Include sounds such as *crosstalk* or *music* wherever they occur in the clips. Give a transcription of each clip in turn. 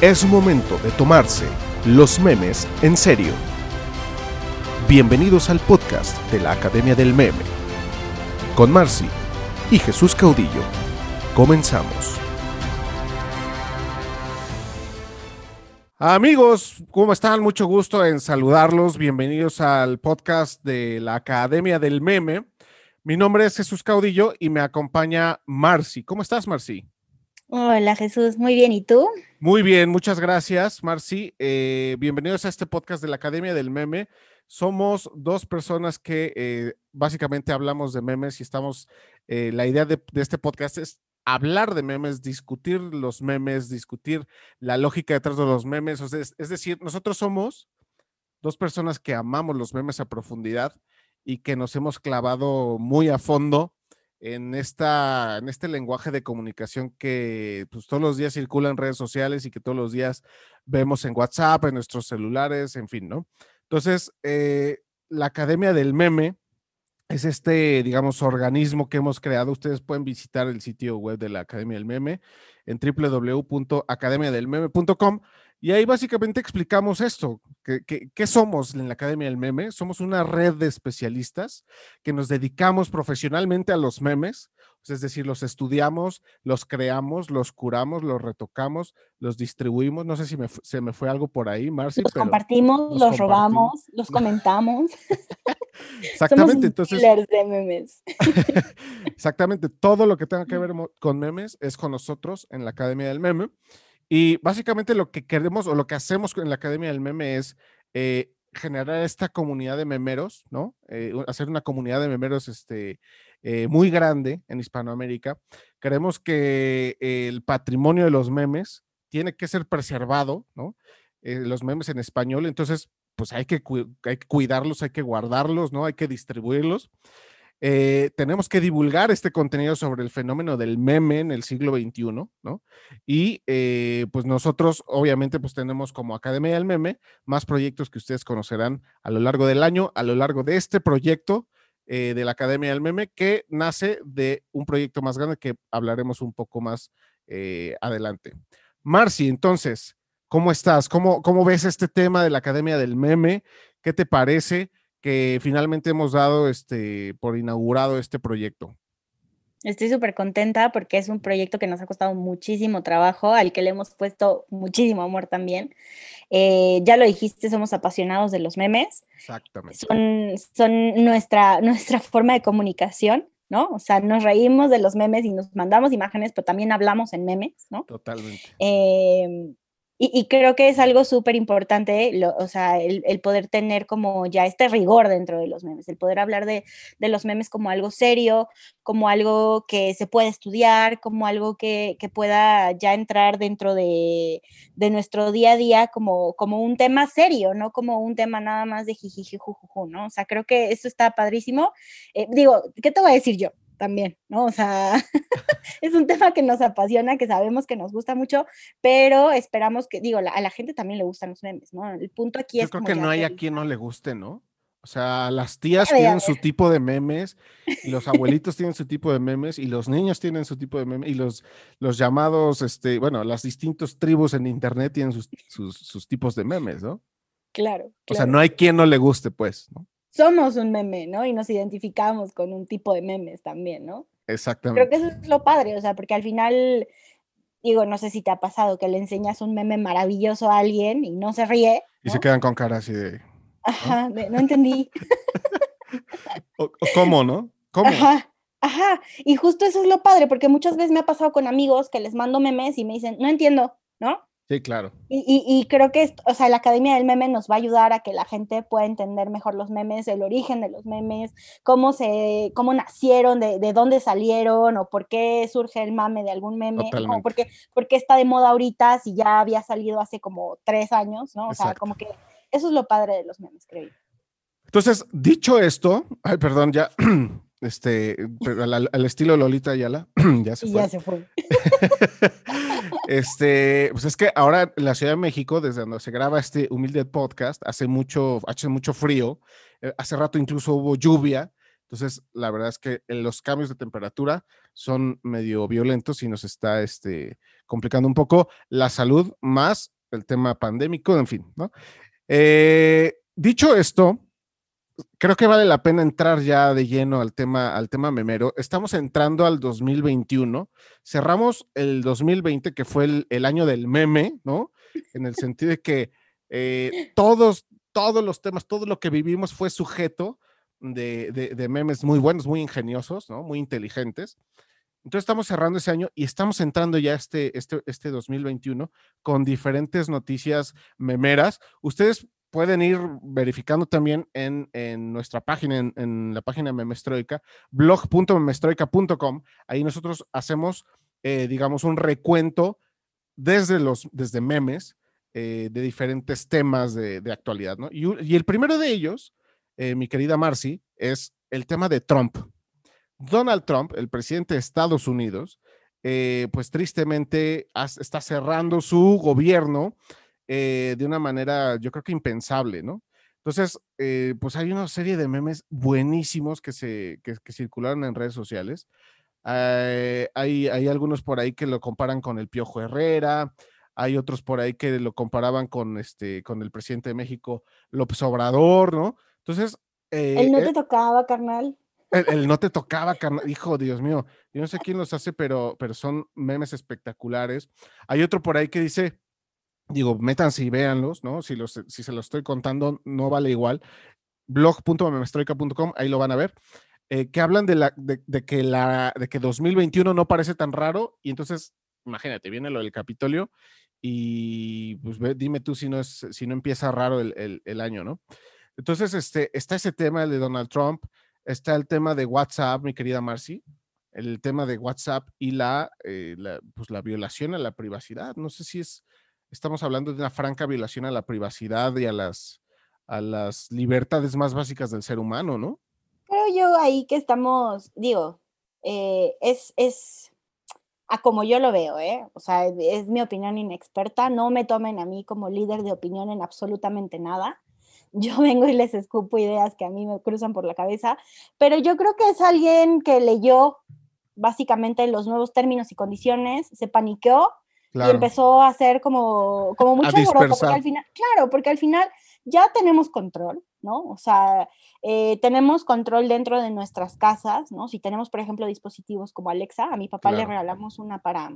Es momento de tomarse los memes en serio. Bienvenidos al podcast de la Academia del Meme. Con Marcy y Jesús Caudillo. Comenzamos. Amigos, ¿cómo están? Mucho gusto en saludarlos. Bienvenidos al podcast de la Academia del Meme. Mi nombre es Jesús Caudillo y me acompaña Marcy. ¿Cómo estás, Marcy? Hola Jesús, muy bien. ¿Y tú? Muy bien, muchas gracias, Marci. Eh, bienvenidos a este podcast de la Academia del Meme. Somos dos personas que eh, básicamente hablamos de memes y estamos, eh, la idea de, este podcast es hablar de memes, discutir los memes, discutir la lógica detrás de los memes. es, es decir, nosotros somos dos personas que amamos los memes a profundidad y que nos hemos clavado muy a fondo en, esta, en este lenguaje de comunicación que pues, todos los días circula en redes sociales y que todos los días vemos en WhatsApp, en nuestros celulares, en fin, ¿no? Entonces, eh, la Academia del Meme es este, digamos, organismo que hemos creado. Ustedes pueden visitar el sitio web de la Academia del Meme en www.academiadelmeme.com y ahí básicamente explicamos esto, ¿qué somos en la Academia del Meme? Somos una red de especialistas que nos dedicamos profesionalmente a los memes, es decir, los estudiamos, los creamos, los curamos, los retocamos, los distribuimos. No sé si se me fue algo por ahí, Marci. Los compartimos, los, robamos, los comentamos. *laughs* Exactamente, entonces. de memes. *laughs* Exactamente, todo lo que tenga que ver con memes es con nosotros en la Academia del Meme. Y básicamente lo que queremos o lo que hacemos en la Academia del Meme es eh, generar esta comunidad de memeros, ¿no? Eh, hacer una comunidad de memeros este, eh, muy grande en Hispanoamérica. Queremos que el patrimonio de los memes tiene que ser preservado, ¿no? los memes en español, entonces, pues hay que, hay que cuidarlos, hay que guardarlos, ¿no? Hay que distribuirlos. Eh, tenemos que divulgar este contenido sobre el fenómeno del meme en el siglo XXI, ¿no? Y eh, pues nosotros, obviamente, pues tenemos como Academia del Meme más proyectos que ustedes conocerán a lo largo del año, a lo largo de este proyecto eh, de la Academia del Meme, que nace de un proyecto más grande que hablaremos un poco más adelante. Marci, entonces, ¿cómo estás? ¿Cómo, ¿Cómo ves este tema de la Academia del Meme? ¿Qué te parece? Que finalmente hemos dado este, por inaugurado este proyecto. Estoy súper contenta porque es un proyecto que nos ha costado muchísimo trabajo, al que le hemos puesto muchísimo amor también. Eh, ya lo dijiste, somos apasionados de los memes. Exactamente. Son, son nuestra, *laughs* nuestra forma de comunicación, ¿no? O sea, nos reímos de los memes y nos mandamos imágenes, pero también hablamos en memes, ¿no? Totalmente. Eh, y, creo que es algo súper importante, o sea, el, poder tener como ya este rigor dentro de los memes, el poder hablar de, los memes como algo serio, como algo que se puede estudiar, como algo que, que pueda ya entrar dentro de, de, nuestro día a día como, como un tema serio, no como un tema nada más de jiji, ¿no? O sea, creo que eso está padrísimo. Eh, digo, ¿qué te voy a decir yo? También, ¿no? O sea, *laughs* es un tema que nos apasiona, que sabemos que nos gusta mucho, pero esperamos que, digo, a la gente también le gustan los memes, ¿no? El punto aquí es... Yo creo que no hay a quien no le guste, ¿no? O sea, las *laughs* tías tienen su tipo de memes, *laughs* y los abuelitos tienen su tipo de memes, y los niños tienen su tipo de memes, y los, los llamados, este, bueno, las distintas tribus en internet tienen sus, sus, tipos de memes, ¿no? Claro, claro. O sea, no hay quien no le guste, pues, ¿no? Somos un meme, ¿no? Y nos identificamos con un tipo de memes también, ¿no? Exactamente. Creo que eso es lo padre, o sea, porque al final, digo, no sé si te ha pasado que le enseñas un meme maravilloso a alguien y no se ríe. Y se quedan con cara así de... Ajá, no entendí. *laughs* *laughs* ¿Cómo, no? ¿Cómo? Ajá. Ajá, y justo eso es lo padre, porque muchas veces me ha pasado con amigos que les mando memes y me dicen, no entiendo, ¿no? Sí, claro. Y, creo que, o sea, la Academia del Meme nos va a ayudar a que la gente pueda entender mejor los memes, el origen de los memes, cómo se, cómo nacieron, de, dónde salieron, o por qué surge el mame de algún meme, o por qué, está de moda ahorita si ya había salido hace como tres años, ¿no? O sea, como que eso es lo padre de los memes, creo. Entonces, dicho esto, ay, perdón, ya *clears throat* este, *laughs* al, estilo Lolita Ayala, *clears throat* ya se fue. Ya se fue. *laughs* este, pues es que ahora en la Ciudad de México, desde donde se graba este humilde podcast, hace mucho, hace mucho frío. Eh, hace rato incluso hubo lluvia. Entonces, la verdad es que los cambios de temperatura son medio violentos y nos está este, complicando un poco la salud más el tema pandémico, en fin, ¿no? Eh, dicho esto, creo que vale la pena entrar ya de lleno al tema, al tema memero. Estamos entrando al 2021. Cerramos el 2020, que fue el, año del meme, ¿no? En el sentido de que eh, todos, todos los temas, todo lo que vivimos fue sujeto de, memes muy buenos, muy ingeniosos, ¿no? Muy inteligentes. Entonces estamos cerrando ese año y estamos entrando ya este, este, este 2021 con diferentes noticias memeras. Ustedes pueden ir verificando también en, nuestra página, en, la página Memestroica, blog.memestroica.com. Ahí nosotros hacemos, eh, digamos, un recuento desde los desde memes eh, de diferentes temas de, actualidad, ¿no? Y, el primero de ellos, eh, mi querida Marcy, es el tema de Trump. Donald Trump, el presidente de Estados Unidos, pues tristemente está cerrando su gobierno eh, de una manera, yo creo que impensable, ¿no? Entonces, eh, pues hay una serie de memes buenísimos que, se, que, circularon en redes sociales. Eh, hay, hay algunos por ahí que lo comparan con el Piojo Herrera, hay otros por ahí que lo comparaban con, este, con el presidente de México, López Obrador, ¿no? Entonces... el no te tocaba, carnal. El, no te *laughs* tocaba, carnal. Hijo, Dios mío, yo no sé quién los hace, pero, pero son memes espectaculares. Hay otro por ahí que dice, digo, métanse y véanlos, ¿no? Si, los, si se los estoy contando, no vale igual. blog.memestroica.com, ahí lo van a ver. Eh, que hablan de, la, de, que la, de que 2021 no parece tan raro y entonces, imagínate, viene lo del Capitolio y pues dime tú si no, es, si no empieza raro el, el, año, ¿no? Entonces, este, está ese tema de Donald Trump, está el tema de WhatsApp, mi querida Marcy, el tema de WhatsApp y la, eh, pues la violación a la privacidad. No sé si es estamos hablando de una franca violación a la privacidad y a las, a las libertades más básicas del ser humano, ¿no? Creo yo ahí que estamos, digo, eh, es, es a como yo lo veo, ¿eh? O sea, es mi opinión inexperta, no me tomen a mí como líder de opinión en absolutamente nada. *laughs* Yo vengo y les escupo ideas que a mí me cruzan por la cabeza, pero yo creo que es alguien que leyó básicamente los nuevos términos y condiciones, se paniqueó y empezó a hacer como, como mucho alboroto, porque al final, claro, porque al final ya tenemos control, ¿no? O sea, eh, tenemos control dentro de nuestras casas, ¿no? Si tenemos, por ejemplo, dispositivos como Alexa, a mi papá le regalamos una para,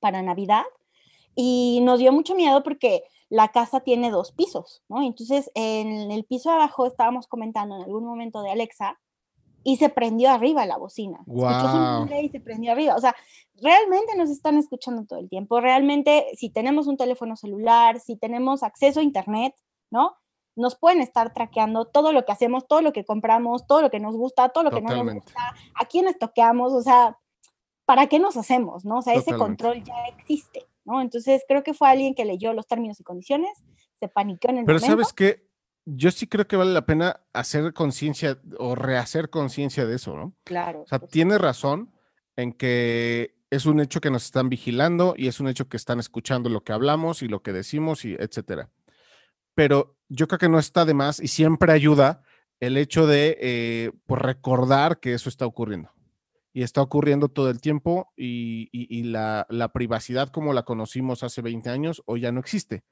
para Navidad y nos dio mucho miedo porque la casa tiene dos pisos, ¿no? Entonces, en el piso de abajo estábamos comentando en algún momento de Alexa y se prendió arriba la bocina. Escuchó su y se prendió arriba. O sea, realmente nos están escuchando todo el tiempo. Realmente, si tenemos un teléfono celular, si tenemos acceso a Internet, ¿no? Nos pueden estar traqueando todo lo que hacemos, todo lo que compramos, todo lo que nos gusta, todo lo que no nos gusta, a quiénes toqueamos, o sea, ¿para qué nos hacemos, no? O sea, ese control ya existe, ¿no? Entonces, creo que fue alguien que leyó los términos y condiciones, se paniquó en el Pero ¿sabes qué? Yo sí creo que vale la pena hacer conciencia o rehacer conciencia de eso, ¿no? Claro. O sea, tiene razón en que es un hecho que nos están vigilando y es un hecho que están escuchando lo que hablamos y lo que decimos y etcétera. Pero yo creo que no está de más y siempre ayuda el hecho de eh, pues, recordar que eso está ocurriendo. Y está ocurriendo todo el tiempo y, y, la, la, privacidad como la conocimos hace 20 años hoy ya no existe.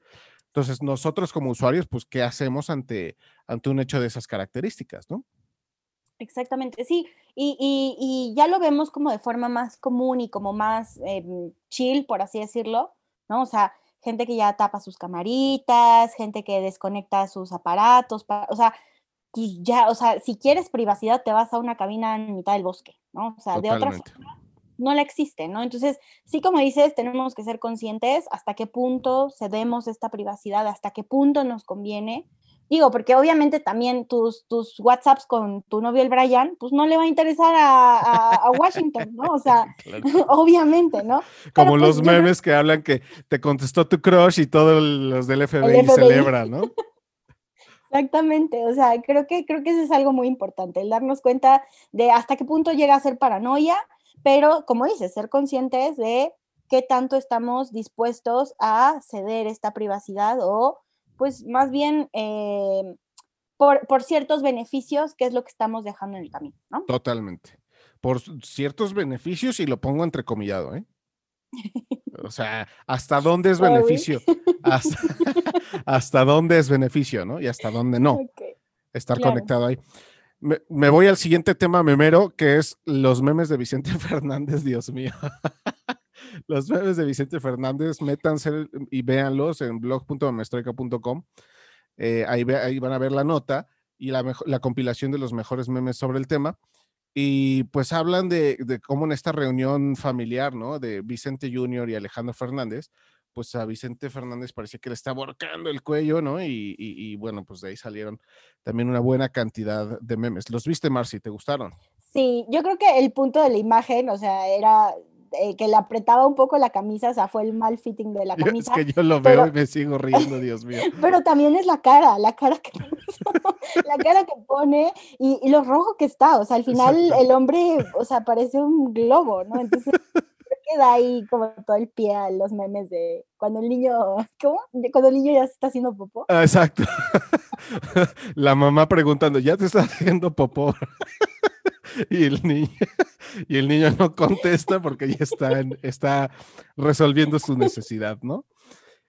Entonces, nosotros como usuarios, pues, ¿qué hacemos ante, ante un hecho de esas características, no? Exactamente, sí. Y, ya lo vemos como de forma más común y como más em, chill, por así decirlo, ¿no? O sea, gente que ya tapa sus camaritas, gente que desconecta sus aparatos, o sea, ya, o sea, si quieres privacidad, te vas a una cabina en mitad del bosque, ¿no? O sea, de otra forma, no la existe, ¿no? Entonces, sí, como dices, tenemos que ser conscientes hasta qué punto cedemos esta privacidad, hasta qué punto nos conviene. Digo, porque obviamente también tus, tus WhatsApps con tu novio el Brian, pues no le va a interesar a, Washington, ¿no? O sea, *laughs* *laughs* obviamente, ¿no? Como los pues, memes que hablan que te contestó tu crush y todos los del FBI, celebran, ¿no? *laughs* Exactamente, o sea, creo que, creo que eso es algo muy importante, el darnos cuenta de hasta qué punto llega a ser paranoia pero como dices, ser conscientes de qué tanto estamos dispuestos a ceder esta privacidad o pues más bien eh, por, por ciertos beneficios, que es lo que estamos dejando en el camino, ¿no? Totalmente. Por ciertos beneficios y lo pongo entrecomillado, ¿eh? O sea, ¿hasta dónde es beneficio? *laughs* *laughs* Hasta, dónde es beneficio, ¿no? Y hasta dónde no. Estar conectado ahí. Me, voy al siguiente tema memero, que es los memes de Vicente *laughs* Fernández, Dios mío. *laughs* los memes de Vicente Fernández, métanse y véanlos en blog.memestroica.com. Eh, ahí, ahí, van a ver la nota y la, la, compilación de los mejores memes sobre el tema. Y pues hablan de, de, cómo en esta reunión familiar, ¿no? De Vicente Junior y Alejandro Fernández, pues a Vicente Fernández parecía que le está borcando el cuello, ¿no? Y, y, bueno, pues de ahí salieron también una buena cantidad de memes. ¿Los viste, Marcy? ¿Te gustaron? Sí, yo creo que el punto de la imagen, o sea, era eh, que le apretaba un poco la camisa, o sea, fue el mal fitting de la *laughs* camisa. es que yo lo veo y me sigo riendo, Dios mío. *laughs* Pero también es la cara, la cara que *laughs* la cara que pone y, y, lo rojo que está, o sea, al final el hombre, o sea, parece un globo, ¿no? Entonces queda ahí como todo el pie a los memes de cuando el niño, *laughs* ¿cómo? Cuando el niño ya se está haciendo popó. Ah, exacto. *laughs* La mamá preguntando, ¿ya te está haciendo popó? *laughs* y el niño, y el niño no contesta porque ya está, está resolviendo su necesidad, ¿no?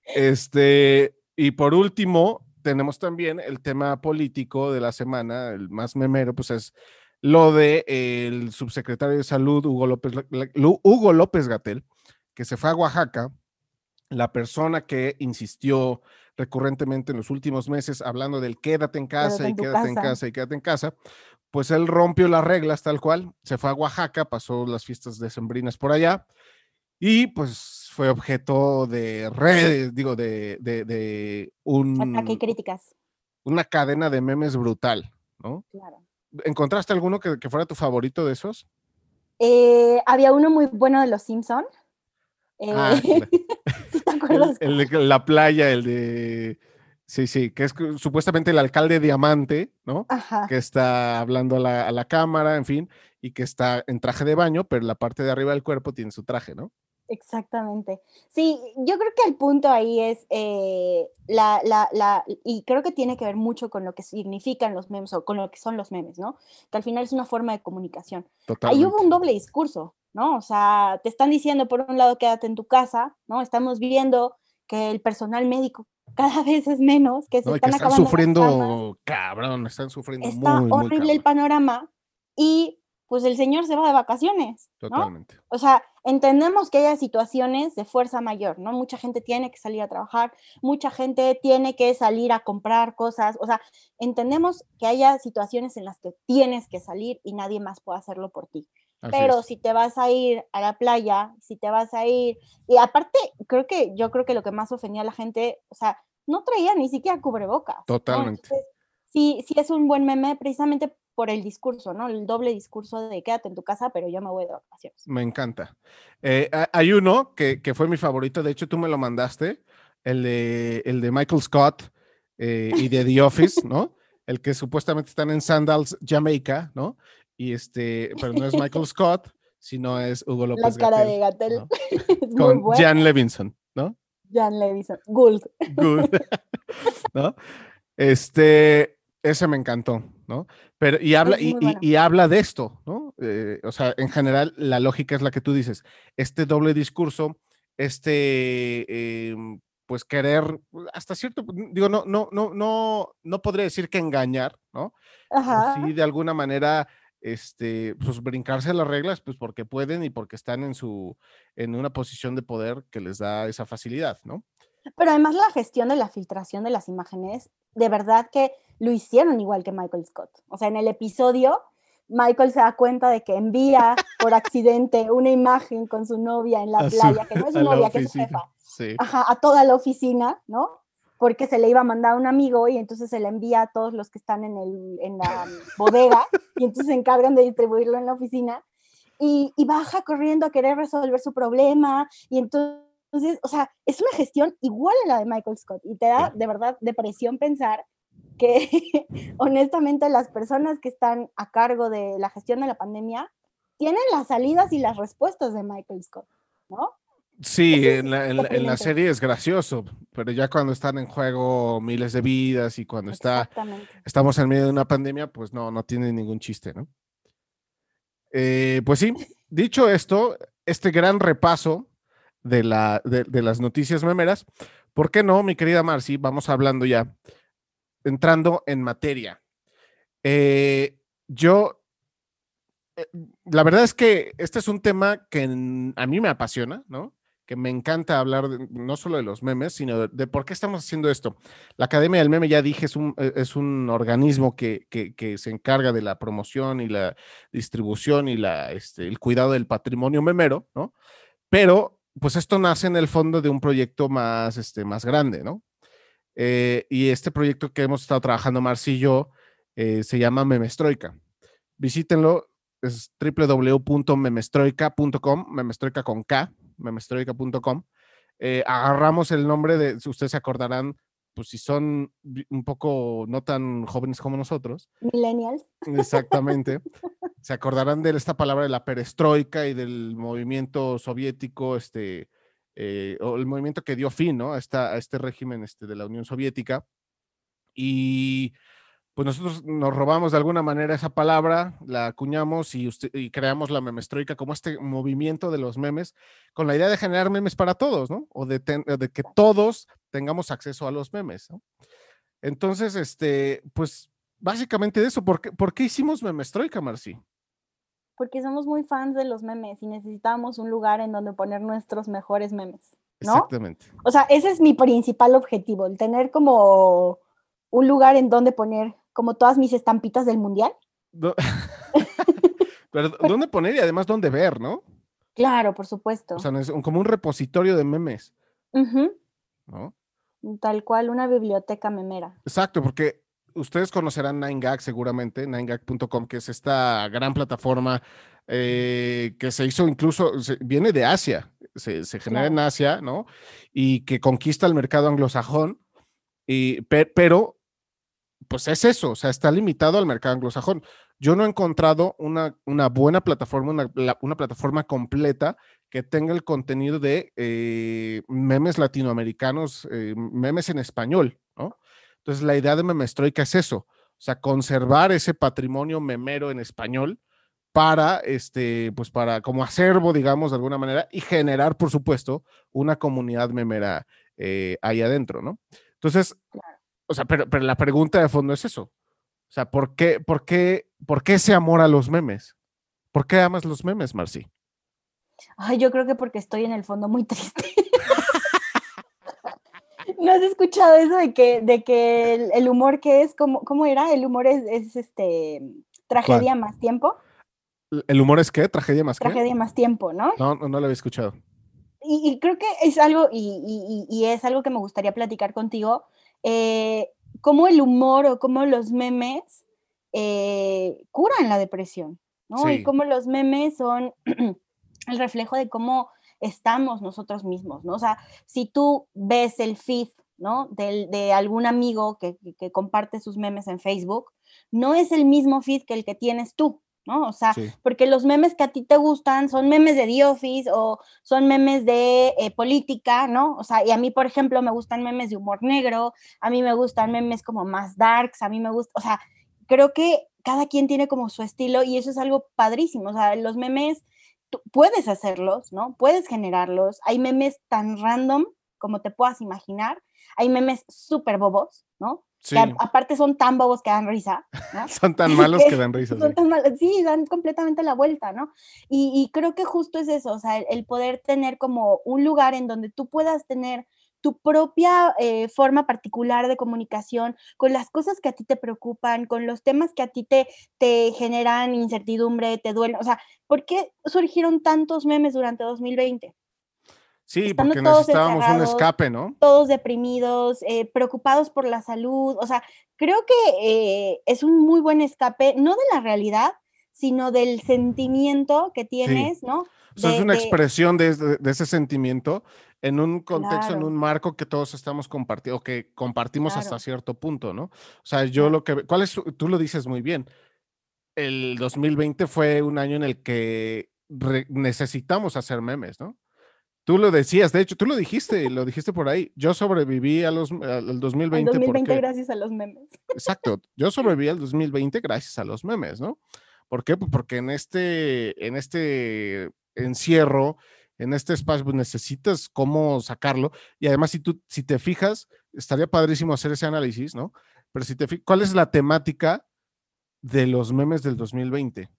Este, y por último, tenemos también el tema político de la semana, el más memero, pues es lo de el subsecretario de Salud, Hugo López, Hugo López Gatel, que se fue a Oaxaca, la persona que insistió recurrentemente en los últimos meses hablando del quédate en casa y quédate en casa y quédate en casa, pues él rompió las reglas tal cual, se fue a Oaxaca, pasó las fiestas decembrinas por allá y pues fue objeto de redes, digo, de, de, un... Ataque críticas. Una cadena de memes brutal, ¿no? Claro. ¿Encontraste alguno que, fuera tu favorito de esos? Eh, había uno muy bueno de Los Simpson. Ah, *laughs* eh, ¿Te acuerdas? El, de la playa, el de Sí, sí, que es supuestamente el alcalde Diamante, ¿no? Ajá. Que está hablando a la, cámara, en fin, y que está en traje de baño, pero la parte de arriba del cuerpo tiene su traje, ¿no? Exactamente. Sí, yo creo que el punto ahí es eh, la, la, la, y creo que tiene que ver mucho con lo que significan los memes o con lo que son los memes, ¿no? Que al final es una forma de comunicación. Totalmente. Ahí hubo un doble discurso, ¿no? O sea, te están diciendo por un lado quédate en tu casa, ¿no? Estamos viendo que el personal médico *laughs* cada vez es menos, que se están, sufriendo, cabrón, están sufriendo Está horrible el panorama y pues el señor se va de vacaciones. Totalmente. O sea, entendemos que haya situaciones de fuerza mayor, ¿no? Mucha gente tiene que salir a trabajar, mucha gente tiene que salir a comprar cosas, o sea, entendemos que haya situaciones en las que tienes que salir y nadie más puede hacerlo por ti. Pero si te vas a ir a la playa, si te vas a ir, y aparte, creo que yo creo que lo que más ofendía a la gente, o sea, no traía ni siquiera cubrebocas. Totalmente. sí, sí es un buen meme precisamente por el discurso, ¿no? El doble discurso de quédate en tu casa, pero yo me voy de vacaciones. Me encanta. Eh, hay uno que, que, fue mi favorito, de hecho tú me lo mandaste, el de, el de Michael Scott eh, y de The Office, *laughs* ¿no? El que supuestamente están en Sandals, Jamaica, ¿no? y este, pero no es Michael *laughs* Scott, sino es Hugo López. La cara de Gatel. *laughs* Con Jan Levinson, ¿no? Jan Levinson, Gould. Gould. ¿No? Este, ese me encantó, ¿no? Pero, y habla, y, y, habla de esto, ¿no? Eh, o sea, en general, la lógica es la que tú dices. Este doble discurso, este, em, pues querer, hasta cierto, digo, no, no, no, no, no podría decir que engañar, ¿no? Ajá. sí, de alguna manera este, pues brincarse las reglas, pues porque pueden y porque están en su, en una posición de poder que les da esa facilidad, ¿no? Pero además la gestión de la filtración de las imágenes, de verdad que lo hicieron igual que Michael Scott. O sea, en el episodio, Michael se da cuenta de que envía por accidente una imagen con su novia en la playa, que no es su novia, que es su jefa, a toda la oficina, ¿no? porque se le iba a mandar a un amigo y entonces se le envía a todos los que están en, el, en la bodega y entonces se encargan de distribuirlo en la oficina y, y, baja corriendo a querer resolver su problema y entonces, o sea, es una gestión igual a la de Michael Scott y te da de verdad depresión pensar que *laughs* honestamente las personas que están a cargo de la gestión de la pandemia tienen las salidas y las respuestas de Michael Scott, ¿no? Sí, en la, en, la, serie es gracioso. pero ya cuando están en juego miles de vidas y cuando está, estamos en medio de una pandemia, pues no, no tiene ningún chiste, ¿no? Eh, pues sí, *laughs* dicho esto, este gran repaso de, la, de, las noticias memeras, ¿por qué no, mi querida Marcy? Vamos hablando ya, entrando en materia. Eh, yo, eh, la verdad es que este es un tema que a mí me apasiona, ¿no? que me encanta hablar no solo de los memes, sino de, por qué estamos haciendo esto. La Academia del Meme, ya dije, es un, e, es un organismo que, que, se encarga de la promoción y la distribución y la, este, el cuidado del patrimonio memero, ¿no? Pero, pues esto nace en el fondo de un proyecto más, este, más grande, ¿no? Eh, y este proyecto que hemos estado trabajando Marci y yo eh, se llama Memestroika. Visítenlo, es www.memestroika.com, memestroika con K, memestroica.com, eh, agarramos el nombre de, ustedes se acordarán, pues si son un poco no tan jóvenes como nosotros. Millennials. Exactamente. *laughs* se acordarán de esta palabra de la perestroika y del movimiento soviético, este, eh, o el movimiento que dio fin ¿no? a, este régimen este, de la Unión Soviética. Y pues nosotros nos robamos de alguna manera esa palabra, la acuñamos y, creamos la memestroica como este movimiento de los memes, con la idea de generar memes para todos, ¿no? O de, que todos tengamos acceso a los memes. Entonces, este, pues básicamente de eso, ¿por qué, ¿por qué hicimos memestroica, Marci? Porque somos muy fans de los memes y necesitamos un lugar en donde poner nuestros mejores memes, ¿no? Exactamente. O sea, ese es mi principal objetivo, el tener como un lugar en donde poner como todas mis estampitas del mundial. *laughs* *laughs* Pero ¿dónde poner y además dónde ver, no? Claro, por supuesto. O sea, es como un repositorio de memes. ¿No? Tal cual, una biblioteca memera. Exacto, porque ustedes conocerán 9gag seguramente, 9gag.com, que es esta gran plataforma eh, que se hizo incluso, viene de Asia, se, genera en Asia, ¿no? Y que conquista el mercado anglosajón, y, pero pues es eso, o sea, está limitado al mercado anglosajón. Yo no he encontrado una, una buena plataforma, una, plataforma completa que tenga el contenido de eh, memes latinoamericanos, eh, memes en español, ¿no? Entonces, la idea de Memestroika es eso, o sea, conservar ese patrimonio memero en español para, este, pues para, como acervo, digamos, de alguna manera, y generar, por supuesto, una comunidad memera eh, ahí adentro, ¿no? Entonces, o sea, pero, pero la pregunta de fondo es eso. O sea, ¿por qué, por qué, por qué ese amor a los memes? ¿Por qué amas los memes, Marci? Ay, yo creo que porque estoy en el fondo muy *laughs* triste. ¿No has escuchado eso de que, de que el, humor que es, ¿cómo, cómo era? El humor es, este tragedia más tiempo. ¿El humor es qué? ¿Tragedia más Tragedia más tiempo, ¿no? No, no, lo había escuchado. Y, creo que es algo, y, y, es algo que me gustaría platicar contigo, eh, cómo el humor o cómo los memes eh, curan la depresión, ¿no? Y cómo los memes son *clears throat* el reflejo de cómo estamos nosotros mismos, ¿no? O sea, si tú ves el feed, ¿no? De, de algún amigo que, que, comparte sus memes en Facebook, no es el mismo feed que el que tienes tú, ¿no? O sea, porque los memes que a ti te gustan son memes de The Office o son memes de eh, política, ¿no? O sea, y a mí, por ejemplo, me gustan memes de humor negro, a mí me gustan memes como más darks, a mí me gusta, o sea, creo que cada quien tiene como su estilo y eso es algo padrísimo, o sea, los memes, tú puedes hacerlos, ¿no? Puedes generarlos, hay memes tan random como te puedas imaginar, hay memes súper bobos, ¿no? aparte son tan bobos que dan risa. *laughs* son tan malos que *laughs* dan risa. Son sí. sí, dan completamente la vuelta, ¿no? Y, creo que justo es eso, o sea, el, poder tener como un lugar en donde tú puedas tener tu propia eh, forma particular de comunicación con las cosas que a ti te preocupan, con los temas que a ti te, te generan incertidumbre, te duelen. O sea, ¿por qué surgieron tantos memes durante 2020? Sí, porque necesitábamos un escape, ¿no? Todos deprimidos, eh, preocupados por la salud. O sea, creo que eh, es un muy buen escape, no de la realidad, sino del sentimiento que tienes, ¿no? O sea, es una expresión de, ese sentimiento en un contexto, en un marco que todos estamos compartiendo, que compartimos hasta cierto punto, ¿no? O sea, yo lo que, ¿cuál es? Tú lo dices muy bien. El 2020 fue un año en el que necesitamos hacer memes, ¿no? Tú lo decías, de hecho, tú lo dijiste, lo dijiste por ahí. Yo sobreviví a los, al 2020. Al 2020 gracias a los memes. Exacto, yo sobreviví al 2020 gracias a los memes, ¿no? ¿Por qué? Porque en este, en este encierro, en este espacio, pues necesitas cómo sacarlo. Y además, si tú, si te fijas, estaría padrísimo hacer ese análisis, ¿no? Pero si te fijas, ¿cuál es la temática de los memes del 2020?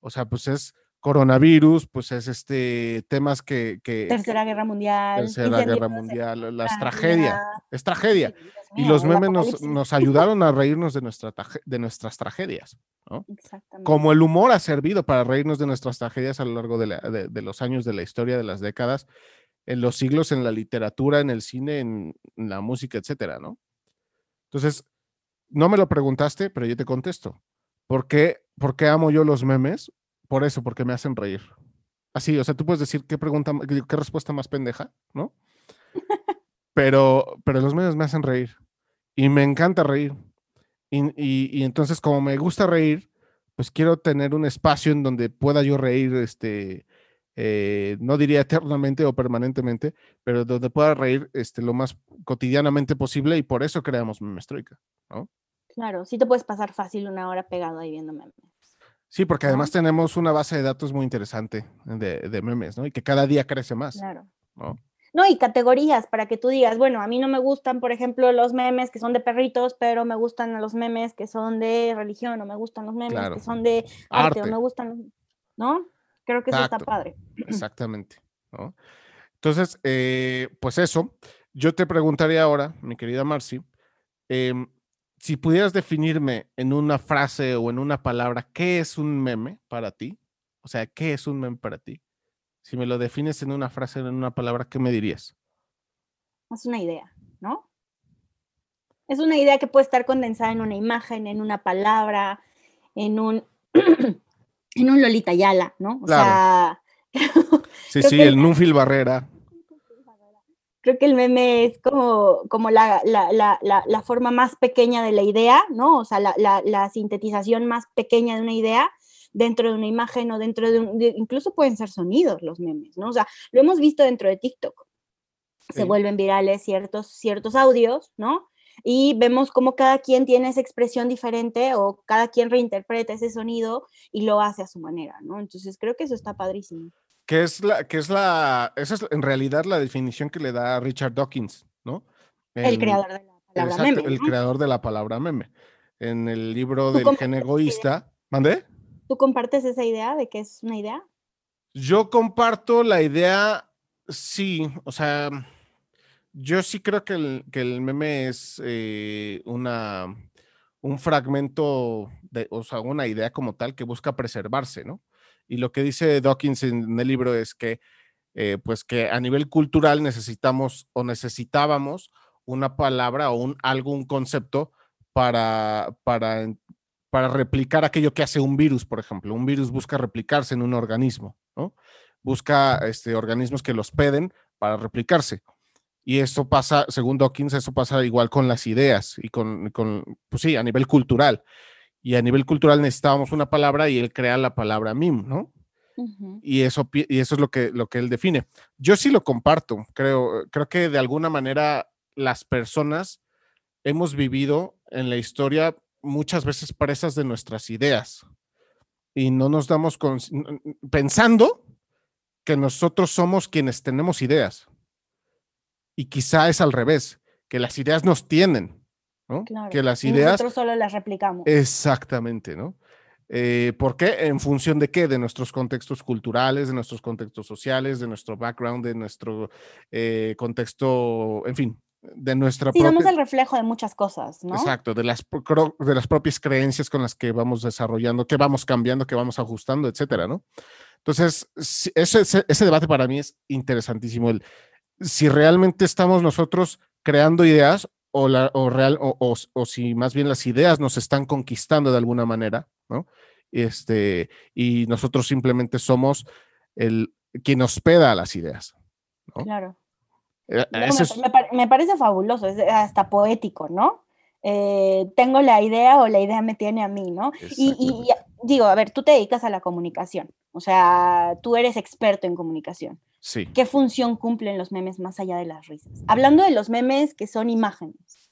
O sea, pues es coronavirus, pues es este temas que... Tercera Guerra Mundial. Tercera Guerra Mundial, las tragedias. Es tragedia. y los memes nos, nos, ayudaron a reírnos de, nuestra, de nuestras tragedias. ¿no? Exactamente. Como el humor ha servido para reírnos de nuestras tragedias a lo largo de, de, los años de la historia, de las décadas, en los siglos, en la literatura, en el cine, en, en la música, etcétera, ¿no? Entonces, no me lo preguntaste, pero yo te contesto. ¿Por qué, ¿Por qué amo yo los memes? Por eso, porque me hacen reír. Así, o sea, tú puedes decir qué pregunta, qué, respuesta más pendeja, ¿no? *laughs* Pero, pero los medios me hacen reír y me encanta reír. Y, entonces, como me gusta reír, pues quiero tener un espacio en donde pueda yo reír, este, eh, no diría eternamente o permanentemente, pero donde pueda reír este, lo más cotidianamente posible y por eso creamos Memestroika, ¿no? Claro, sí te puedes pasar fácil una hora pegado ahí viendo memes. Sí, porque además tenemos una base de datos muy interesante de, memes, ¿no? Y que cada día crece más. Claro. ¿no? No, y categorías para que tú digas, bueno, a mí no me gustan, por ejemplo, los memes que son de perritos, pero me gustan los memes que son de religión, o me gustan los memes que son de arte, o me gustan, ¿no? Creo que eso está padre. Exactamente, ¿no? Entonces, eh, pues eso, yo te preguntaría ahora, mi querida Marcy, eh, si pudieras definirme en una frase o en una palabra, ¿qué es un meme para ti? O sea, ¿qué es un meme para ti? Si me lo defines en una frase o en una palabra, ¿qué me dirías? Es una idea, ¿no? Es una idea que puede estar condensada en una imagen, en una palabra, en un, *clears throat* en un Lolita Yala, ¿no? O sea. *laughs* sí, sí, el Núfil Barrera creo que el meme es como, como la, forma más pequeña de la idea, ¿no? O sea, la, sintetización más pequeña de una idea dentro de una imagen o dentro de un, incluso pueden ser sonidos los memes, ¿no? O sea, lo hemos visto dentro de TikTok. Se vuelven virales ciertos, ciertos audios, ¿no? Y vemos cómo cada quien tiene esa expresión diferente o cada quien reinterpreta ese sonido y lo hace a su manera, ¿no? Entonces creo que eso está padrísimo que es la, que es la, esa es en realidad la definición que le da Richard Dawkins, ¿no? el creador de la palabra meme. El creador de la palabra meme. En el libro del gen egoísta. ¿Mandé? ¿Tú compartes esa idea de que es una idea? Yo comparto la idea, sí, o sea, yo sí creo que el, que el meme es eh, una, un fragmento, de, o sea, una idea como tal que busca preservarse, ¿no? Y lo que dice Dawkins en el libro es que, eh, pues que a nivel cultural necesitamos o necesitábamos una palabra o un, algún concepto para, para, para replicar aquello que hace un virus, por ejemplo. Un virus busca replicarse en un organismo, ¿no? Busca este, organismos que los peden para replicarse. Y eso pasa, según Dawkins, eso pasa igual con las ideas y con, con pues sí, a nivel cultural y a nivel cultural necesitábamos una palabra y él crea la palabra meme, ¿no? y, eso, y eso es lo que, lo que él define. Yo sí lo comparto, creo, creo que de alguna manera las personas hemos vivido en la historia muchas veces presas de nuestras ideas y no nos damos con, pensando que nosotros somos quienes tenemos ideas. Y quizá es al revés, que las ideas nos tienen que las ideas... nosotros solo las replicamos. Exactamente, ¿no? Eh, ¿Por qué? En función de qué? De nuestros contextos culturales, de nuestros contextos sociales, de nuestro background, de nuestro eh, contexto, en fin, de nuestra sí, somos el reflejo de muchas cosas, ¿no? Exacto, de las, de las propias creencias con las que vamos desarrollando, que vamos cambiando, que vamos ajustando, etcétera, ¿no? Entonces, ese, ese, ese debate para mí es interesantísimo. El, si realmente estamos nosotros creando ideas o, la, o, real, o, o, si más bien las ideas nos están conquistando de alguna manera, ¿no? Este, y nosotros simplemente somos el quien hospeda las ideas. ¿no? Claro. Eh, me, parece fabuloso, es hasta poético, ¿no? Eh, tengo la idea o la idea me tiene a mí, ¿no? Y, y, digo, a ver, tú te dedicas a la comunicación, o sea, tú eres experto en comunicación. Sí. ¿Qué función cumplen los memes más allá de las risas? Hablando de los memes que son imágenes.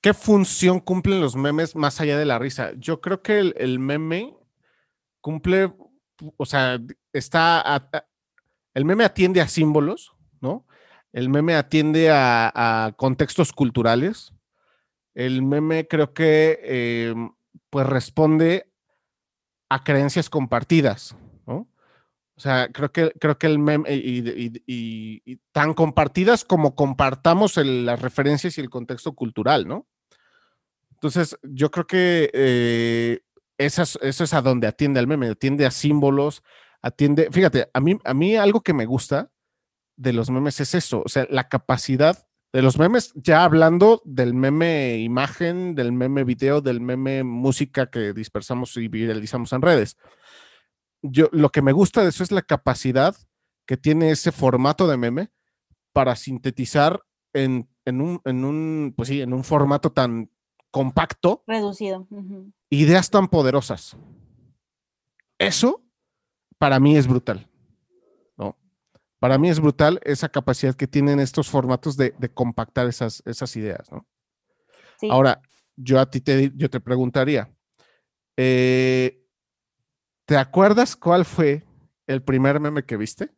¿Qué función cumplen los memes más allá de la risa? Yo creo que el, meme cumple, o sea, está, el meme atiende a símbolos, ¿no? El meme atiende a, contextos culturales. El meme creo que, em, pues, responde a creencias compartidas. O sea, creo que, creo que el meme, y, tan compartidas como compartamos las referencias y el contexto cultural, ¿no? Entonces, yo creo que eh, eso, es, a donde atiende el meme, atiende a símbolos, atiende, fíjate, a mí, a mí algo que me gusta de los memes es eso, o sea, la capacidad de los memes, ya hablando del meme imagen, del meme video, del meme música que dispersamos y viralizamos en redes yo lo que me gusta de eso es la capacidad que tiene ese formato de meme para sintetizar en, un, pues sí, en un formato tan compacto. Reducido. Ideas tan poderosas. Eso para mí es brutal. ¿no? Para mí es brutal esa capacidad que tienen estos formatos de, compactar esas, esas ideas. ¿no? Ahora, yo a ti te, yo te preguntaría, eh, ¿Te acuerdas cuál fue el primer meme que viste?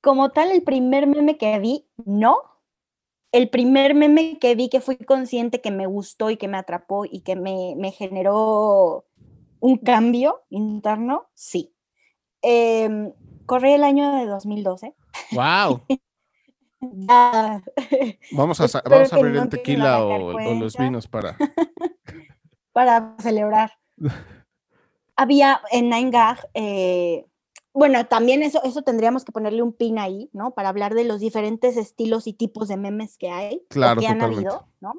Como tal, el primer meme que vi, no. El primer meme que vi que fui consciente que me gustó y que me atrapó y que me, generó un cambio interno, sí. Eh, corrí el año de 2012. ¡Wow! *laughs* Vamos a, vamos a abrir el tequila o, o, los vinos para... *laughs* para celebrar. *laughs* había en Nine Gag, eh, bueno, también eso, eso tendríamos que ponerle un pin ahí, ¿no? Para hablar de los diferentes estilos y tipos de memes que hay, claro, que han habido, ¿no?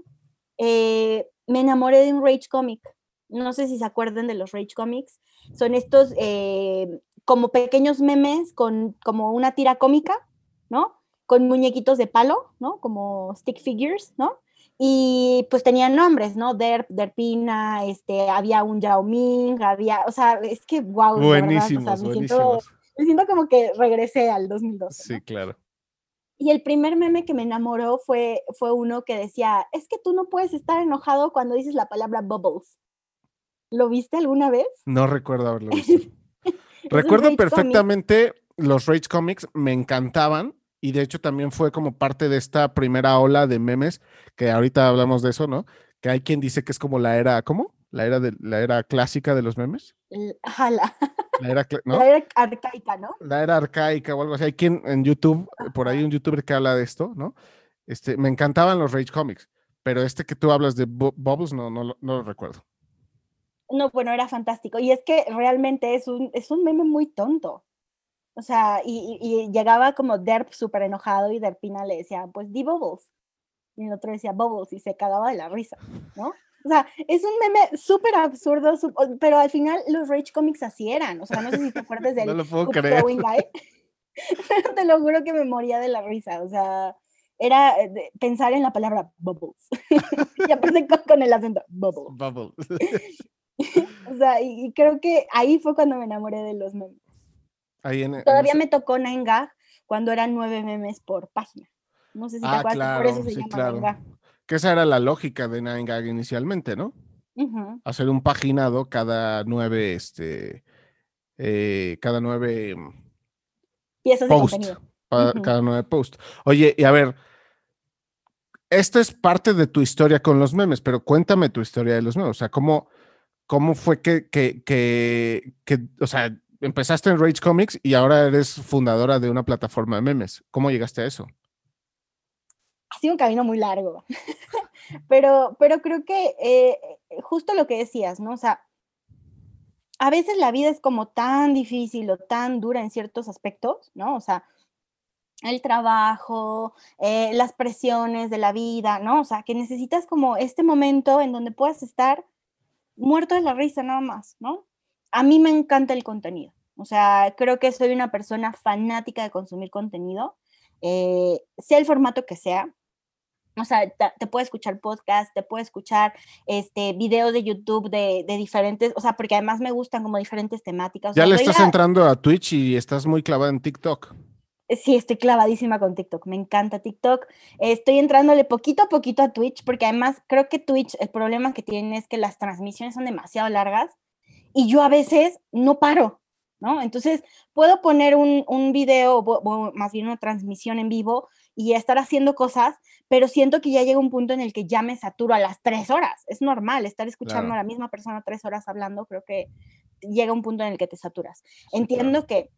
Eh, me enamoré de un Rage Comic. No sé si se acuerdan de los Rage Comics. Son estos eh, como pequeños memes con como una tira cómica, ¿no? Con muñequitos de palo, ¿no? Como stick figures, ¿no? Y pues tenían nombres, ¿no? Derp, Derpina, este, había un Yao Ming, había, o sea, es que wow. Buenísimos, o sea, me, siento, me siento como que regresé al 2012. Sí, claro. Y el primer meme que me enamoró fue, fue uno que decía, es que tú no puedes estar enojado cuando dices la palabra bubbles. ¿Lo viste alguna vez? No recuerdo haberlo visto. *laughs* recuerdo perfectamente los Rage Comics, me encantaban y de hecho también fue como parte de esta primera ola de memes, que ahorita hablamos de eso, ¿no? Que hay quien dice que es como la era, ¿cómo? La era, de, la era clásica de los memes. Jala. *laughs* La era, ¿no? la era arcaica, ¿no? La era arcaica o algo así. Hay quien en YouTube, por ahí un youtuber que habla de esto, ¿no? Este, me encantaban los Rage Comics, pero este que tú hablas de Bubbles no, no, no lo recuerdo. No, bueno, era fantástico. Y es que realmente es un, es un meme muy tonto. O sea, y, llegaba como Derp súper enojado y Derpina le decía, pues di Bubbles. Y el otro decía Bubbles y se cagaba de la risa, ¿no? O sea, es un meme súper absurdo, pero al final los Rage Comics así eran. O sea, no sé si te acuerdas del *laughs* no lo puedo creer. Guy, pero *laughs* te lo juro que me moría de la risa. O sea, era eh, pensar en la palabra Bubbles. *laughs* y aparte con, el acento Bubbles. Bubbles. o sea, y creo que ahí fue cuando me enamoré de los memes. Todavía me tocó Nine Gag cuando eran nueve memes por página. No sé si te ah, acuerdas, por eso se llama claro. Que esa era la lógica de Nine Gag inicialmente, ¿no? Hacer un paginado cada nueve, este, eh, cada nueve piezas de contenido. Cada nueve posts. Oye, y a ver, esta es parte de tu historia con los memes, pero cuéntame tu historia de los memes. O sea, ¿cómo, cómo fue que, que, que, que o sea, empezaste en Rage Comics y ahora eres fundadora de una plataforma de memes. ¿Cómo llegaste a eso? Ha sido un camino muy largo, *laughs* pero, pero creo que eh, justo lo que decías, ¿no? O sea, a veces la vida es como tan difícil o tan dura en ciertos aspectos, ¿no? O sea, el trabajo, eh, las presiones de la vida, ¿no? O sea, que necesitas como este momento en donde puedas estar muerto de la risa nada más, ¿no? A mí me encanta el contenido. O sea, creo que soy una persona fanática de consumir contenido, eh, sea el formato que sea. O sea, te, puede escuchar podcast, te puede escuchar este, videos de YouTube de, diferentes, o sea, porque además me gustan como diferentes temáticas. ya le estás entrando a Twitch y estás muy clavada en TikTok. Sí, estoy clavadísima con TikTok, me encanta TikTok. Estoy entrándole poquito a poquito a Twitch, porque además creo que Twitch, el problema que tiene es que las transmisiones son demasiado largas y yo a veces no paro, ¿no? Entonces puedo poner un, un video, o, más bien una transmisión en vivo y estar haciendo cosas, pero siento que ya llega un punto en el que ya me saturo a las tres horas. Es normal estar escuchando a la misma persona tres horas hablando, creo que llega un punto en el que te saturas. Entiendo que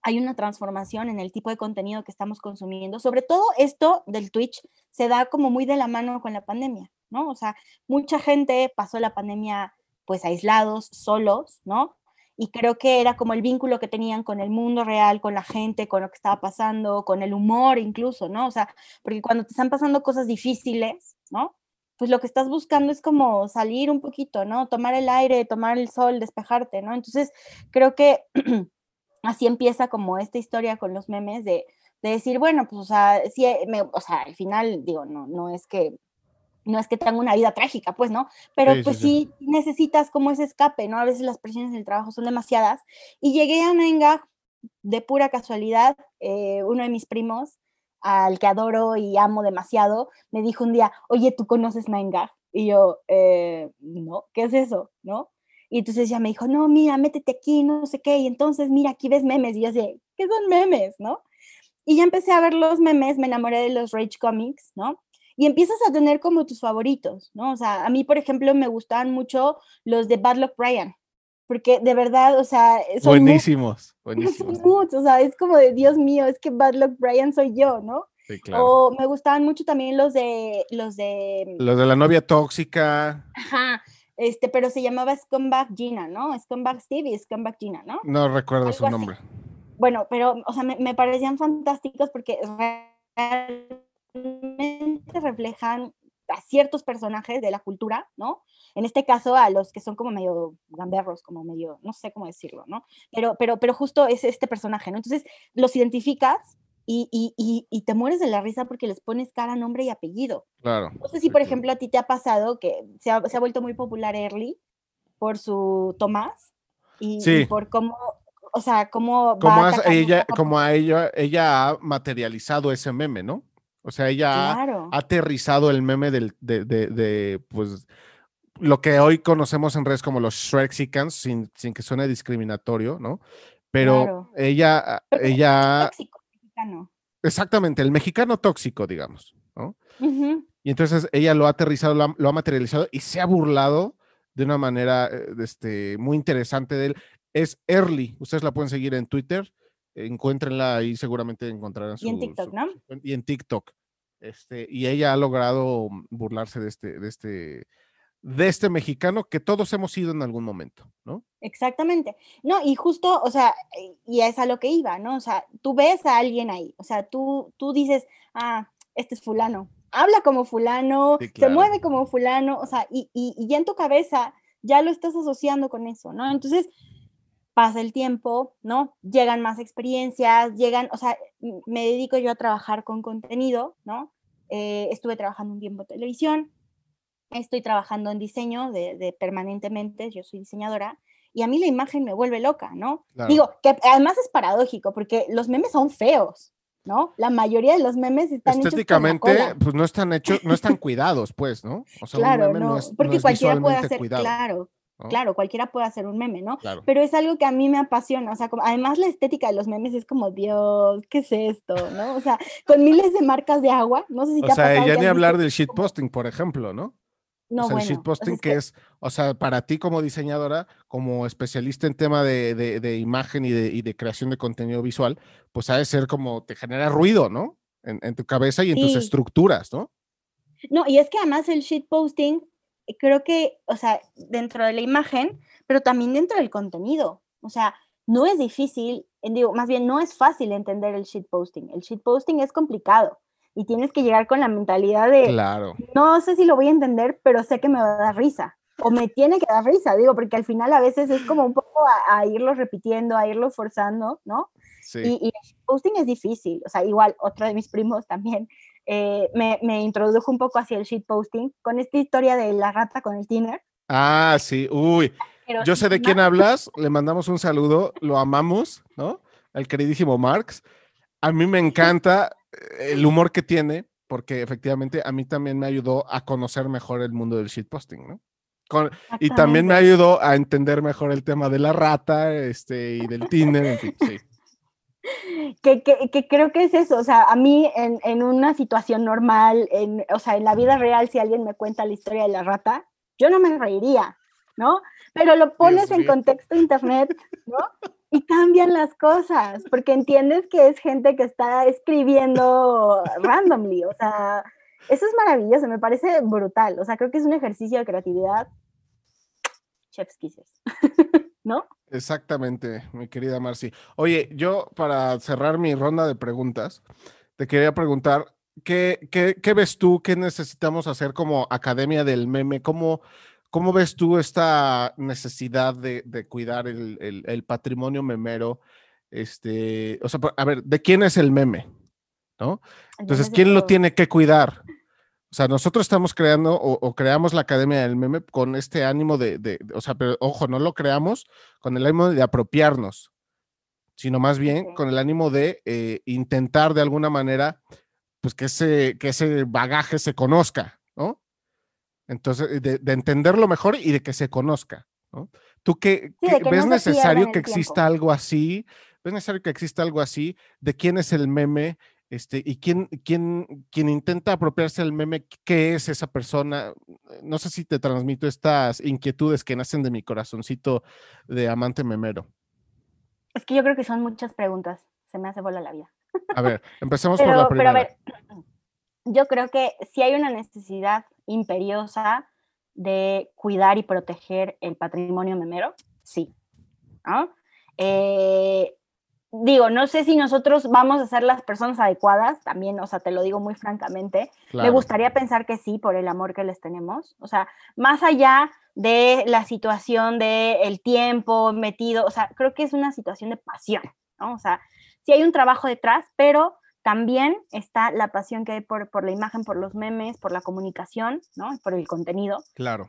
hay una transformación en el tipo de contenido que estamos consumiendo. Sobre todo esto del Twitch se da como muy de la mano con la pandemia, ¿no? O sea, mucha gente pasó la pandemia pues aislados, solos, ¿no? Y creo que era como el vínculo que tenían con el mundo real, con la gente, con lo que estaba pasando, con el humor incluso, ¿no? O sea, porque cuando te están pasando cosas difíciles, ¿no? Pues lo que estás buscando es como salir un poquito, ¿no? Tomar el aire, tomar el sol, despejarte, ¿no? Entonces, creo que *clears throat* así empieza como esta historia con los memes de, decir, bueno, pues, o sea, eh, o sea, al final, digo, no, no es que no es que tenga una vida trágica, pues, ¿no? Pero pues sí, necesitas como ese escape, ¿no? A veces las presiones del trabajo son demasiadas. Y llegué a Nainga de pura casualidad, eh, uno de mis primos, al que adoro y amo demasiado, me dijo un día, oye, ¿tú conoces Nainga? Y yo, eh, no, ¿qué es eso? ¿No? Y entonces ella me dijo, no, mira, métete aquí, no sé qué, y entonces, mira, aquí ves memes, y yo así, ¿qué son memes, no? Y ya empecé a ver los memes, me enamoré de los Rage Comics, ¿no? Y empiezas a tener como tus favoritos, ¿no? O sea, a mí, por ejemplo, me gustaban mucho los de Bad Luck Brian, porque de verdad, o sea, *laughs* son buenísimos, buenísimos. Son muchos, o sea, es como de Dios mío, es que Bad Luck Brian soy yo, ¿no? Sí, claro. O me gustaban mucho también los de los de los de la novia tóxica. Ajá este, pero se llamaba Scumbag Gina, ¿no? Scumbag Steve y Scumbag Gina, ¿no? No recuerdo su nombre. Bueno, pero, o sea, me, parecían fantásticos porque realmente reflejan a ciertos personajes de la cultura, ¿no? En este caso a los que son como medio gamberros, como medio, no sé cómo decirlo, ¿no? Pero, pero, pero justo es este personaje, ¿no? Entonces los identificas y, te mueres de la risa porque les pones cara, nombre y apellido. Claro. No sé si, por ejemplo, a ti te ha pasado que se ha, vuelto muy popular Early por su Tomás y, por cómo, o sea, cómo... Como, ella, como a ella, ella ha materializado ese meme, ¿no? O sea, ella ha aterrizado el meme del, de, de, pues, lo que hoy conocemos en redes como los Shrexicans, sin, sin que suene discriminatorio, ¿no? Pero ella, ella... Exactamente, el mexicano tóxico, digamos, ¿no? Y entonces ella lo ha aterrizado, lo ha, materializado y se ha burlado de una manera eh, este, muy interesante de él. Es Early, ustedes la pueden seguir en Twitter, encuéntrenla ahí, seguramente encontrarán su... Y en TikTok, ¿no? Y en TikTok. Este, y ella ha logrado burlarse de este, de este de este mexicano que todos hemos sido en algún momento, ¿no? Exactamente. No, y justo, o sea, y es a lo que iba, ¿no? O sea, tú ves a alguien ahí, o sea, tú, tú dices, ah, este es fulano, habla como fulano, se mueve como fulano, o sea, y, y, y ya en tu cabeza ya lo estás asociando con eso, ¿no? Entonces, pasa el tiempo, ¿no? Llegan más experiencias, llegan, o sea, me dedico yo a trabajar con contenido, ¿no? Eh, estuve trabajando un tiempo en televisión, estoy trabajando en diseño de, permanentemente, yo soy diseñadora, y a mí la imagen me vuelve loca, ¿no? Digo, que además es paradójico, porque los memes son feos, ¿no? La mayoría de los memes están estéticamente, pues no están hechos, no están *laughs* cuidados, pues, ¿no? O sea, claro, un meme no, es, porque cualquiera puede hacer, claro. Claro, cualquiera puede hacer un meme, ¿no? Pero es algo que a mí me apasiona, o sea, como, además la estética de los memes es como, Dios, ¿qué es esto? ¿No? O sea, con miles de marcas de agua, no sé si te O sea, ya ni hablar del shitposting, por ejemplo, ¿no? No, o el shitposting que, es, o sea, para ti como diseñadora, como especialista en tema de, imagen y de, creación de contenido visual, pues ha de ser como te genera ruido, ¿no? En, tu cabeza y en tus estructuras, ¿no? No, y es que además el shitposting, creo que, o sea, dentro de la imagen, pero también dentro del contenido. O sea, no es difícil, digo, más bien no es fácil entender el shitposting. El shitposting es complicado y tienes que llegar con la mentalidad de, claro. no sé si lo voy a entender, pero sé que me va a dar risa. O me tiene que dar risa, digo, porque al final a veces es como un poco a, irlo repitiendo, a irlo forzando, ¿no? Y, y el posting es difícil, o sea, igual otro de mis primos también eh, me, me, introdujo un poco hacia el shitposting con esta historia de la rata con el tiner. Ah, sí, uy. Yo sé de quién hablas, le mandamos un saludo, lo amamos, ¿no? Al queridísimo Marx. A mí me encanta eh, el humor que tiene, porque efectivamente a mí también me ayudó a conocer mejor el mundo del shitposting, ¿no? y también me ayudó a entender mejor el tema de la rata este, y del Tinder, en fin, sí. Que, que, creo que es eso, o sea, a mí en, en, una situación normal, en, o sea, en la vida real, si alguien me cuenta la historia de la rata, yo no me reiría, ¿no? Pero lo pones en contexto internet, ¿no? Y cambian las cosas, porque entiendes que es gente que está escribiendo randomly, o sea, eso es maravilloso, me parece brutal, o sea, creo que es un ejercicio de creatividad. Chef's kisses, *laughs* ¿no? Exactamente, mi querida Marci. Oye, yo para cerrar mi ronda de preguntas, te quería preguntar, ¿qué, qué, ves tú? ¿Qué necesitamos hacer como Academia del Meme? ¿Cómo, cómo ves tú esta necesidad de, cuidar el, patrimonio memero? Este, o sea, a ver, ¿de quién es el meme? ¿No? Entonces, ¿quién lo tiene que cuidar? O sea, nosotros estamos creando o, creamos la Academia del Meme con este ánimo de, o sea, pero ojo, no lo creamos con el ánimo de apropiarnos, sino más bien con el ánimo de eh, intentar de alguna manera, pues que ese, que ese bagaje se conozca, ¿no? Entonces, de, entenderlo mejor y de que se conozca, ¿no? ¿Tú qué, ves necesario que exista algo así? ¿Ves necesario que exista algo así? ¿De quién es el meme? Este, y quién, quién, quién intenta apropiarse del meme, ¿qué es esa persona? No sé si te transmito estas inquietudes que nacen de mi corazoncito de amante memero. Es que yo creo que son muchas preguntas. Se me hace bola la vida. A ver, *laughs* empecemos por la primera. Pero a ver, *clears throat* yo creo que si hay una necesidad imperiosa de cuidar y proteger el patrimonio memero, sí. ¿no? Eh, digo, no sé si nosotros vamos a ser las personas adecuadas, también, o sea, te lo digo muy francamente. Me gustaría pensar que sí, por el amor que les tenemos. O sea, más allá de la situación de el tiempo metido, o sea, creo que es una situación de pasión, ¿no? O sea, sí hay un trabajo detrás, pero también está la pasión que hay por, por la imagen, por los memes, por la comunicación, ¿no? Por el contenido. Claro.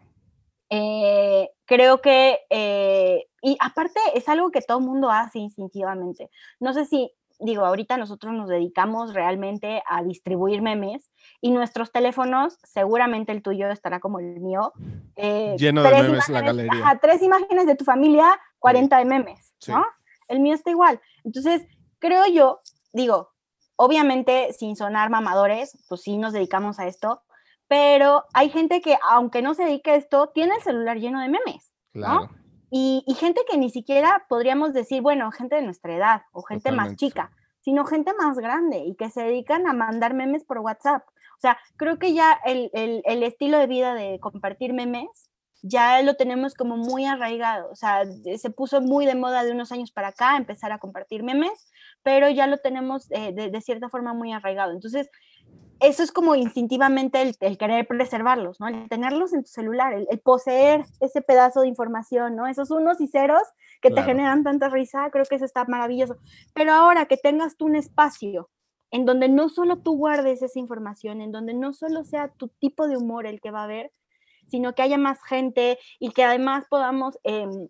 Eh, creo que, eh, y aparte es algo que todo el mundo hace instintivamente. No sé si, digo, ahorita nosotros nos dedicamos realmente a distribuir memes y nuestros teléfonos, seguramente el tuyo estará como el mío. Eh, Lleno de memes la galería. tres imágenes de tu familia, 40 de memes, ¿no? El mío está igual. Entonces, creo yo, digo, obviamente sin sonar mamadores, pues sí nos dedicamos a esto, pero hay gente que, aunque no se dedique a esto, tiene el celular lleno de memes, ¿no? Y, gente que ni siquiera podríamos decir, bueno, gente de nuestra edad o gente más chica, sino gente más grande y que se dedican a mandar memes por WhatsApp. O sea, creo que ya el, el estilo de vida de compartir memes ya lo tenemos como muy arraigado, o sea, se puso muy de moda de unos años para acá empezar a compartir memes, pero ya lo tenemos eh, de, de, cierta forma muy arraigado. Entonces, eso es como instintivamente el, querer preservarlos, ¿no? El tenerlos en tu celular, el, poseer ese pedazo de información, ¿no? Esos unos y ceros que te generan tanta risa, creo que eso está maravilloso. Pero ahora que tengas tú un espacio en donde no solo tú guardes esa información, en donde no solo sea tu tipo de humor el que va a haber, sino que haya más gente y que además podamos... Em,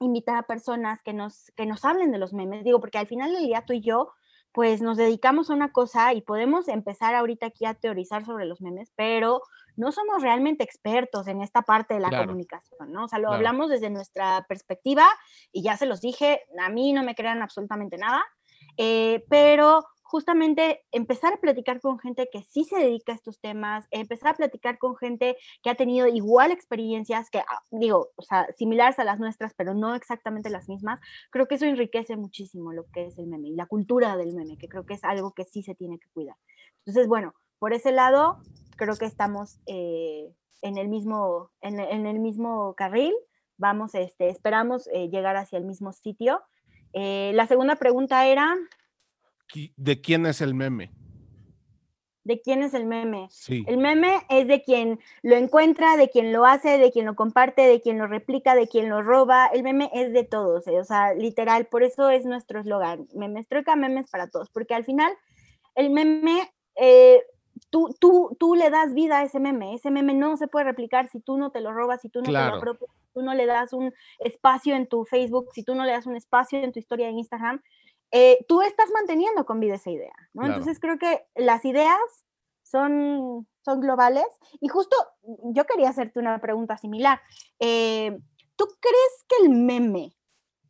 invitar a personas que nos, que nos hablen de los memes, digo, porque al final del día tú y yo pues nos dedicamos a una cosa y podemos empezar ahorita aquí a teorizar sobre los memes, pero no somos realmente expertos en esta parte de la comunicación, ¿no? O sea, lo hablamos desde nuestra perspectiva y ya se los dije, a mí no me crean absolutamente nada, eh, pero justamente empezar a platicar con gente que sí se dedica a estos temas, empezar a platicar con gente que ha tenido igual experiencias, que ah, digo, o sea, similares a las nuestras, pero no exactamente las mismas, creo que eso enriquece muchísimo lo que es el meme y la cultura del meme, que creo que es algo que sí se tiene que cuidar. Entonces, bueno, por ese lado, creo que estamos eh, en, el mismo, en, el mismo carril, vamos, este, esperamos eh, llegar hacia el mismo sitio. Eh, la segunda pregunta era de quién es el meme. de quién es el meme. Sí. El meme es de quien lo encuentra, de quien lo hace, de quien lo comparte, de quien lo replica, de quien lo roba. El meme es de todos, eh, o sea, literal, por eso es nuestro eslogan, memes troika, memes para todos, porque al final el meme, eh, tú, tú, tú le das vida a ese meme, ese meme no se puede replicar si tú no te lo robas, si tú no te lo apropias, si tú no le das un espacio en tu Facebook, si tú no le das un espacio en tu historia en Instagram, eh, tú estás manteniendo con vida esa idea, ¿no? Claro. Entonces creo que las ideas son, son globales y justo yo quería hacerte una pregunta similar. Eh, ¿Tú crees que el meme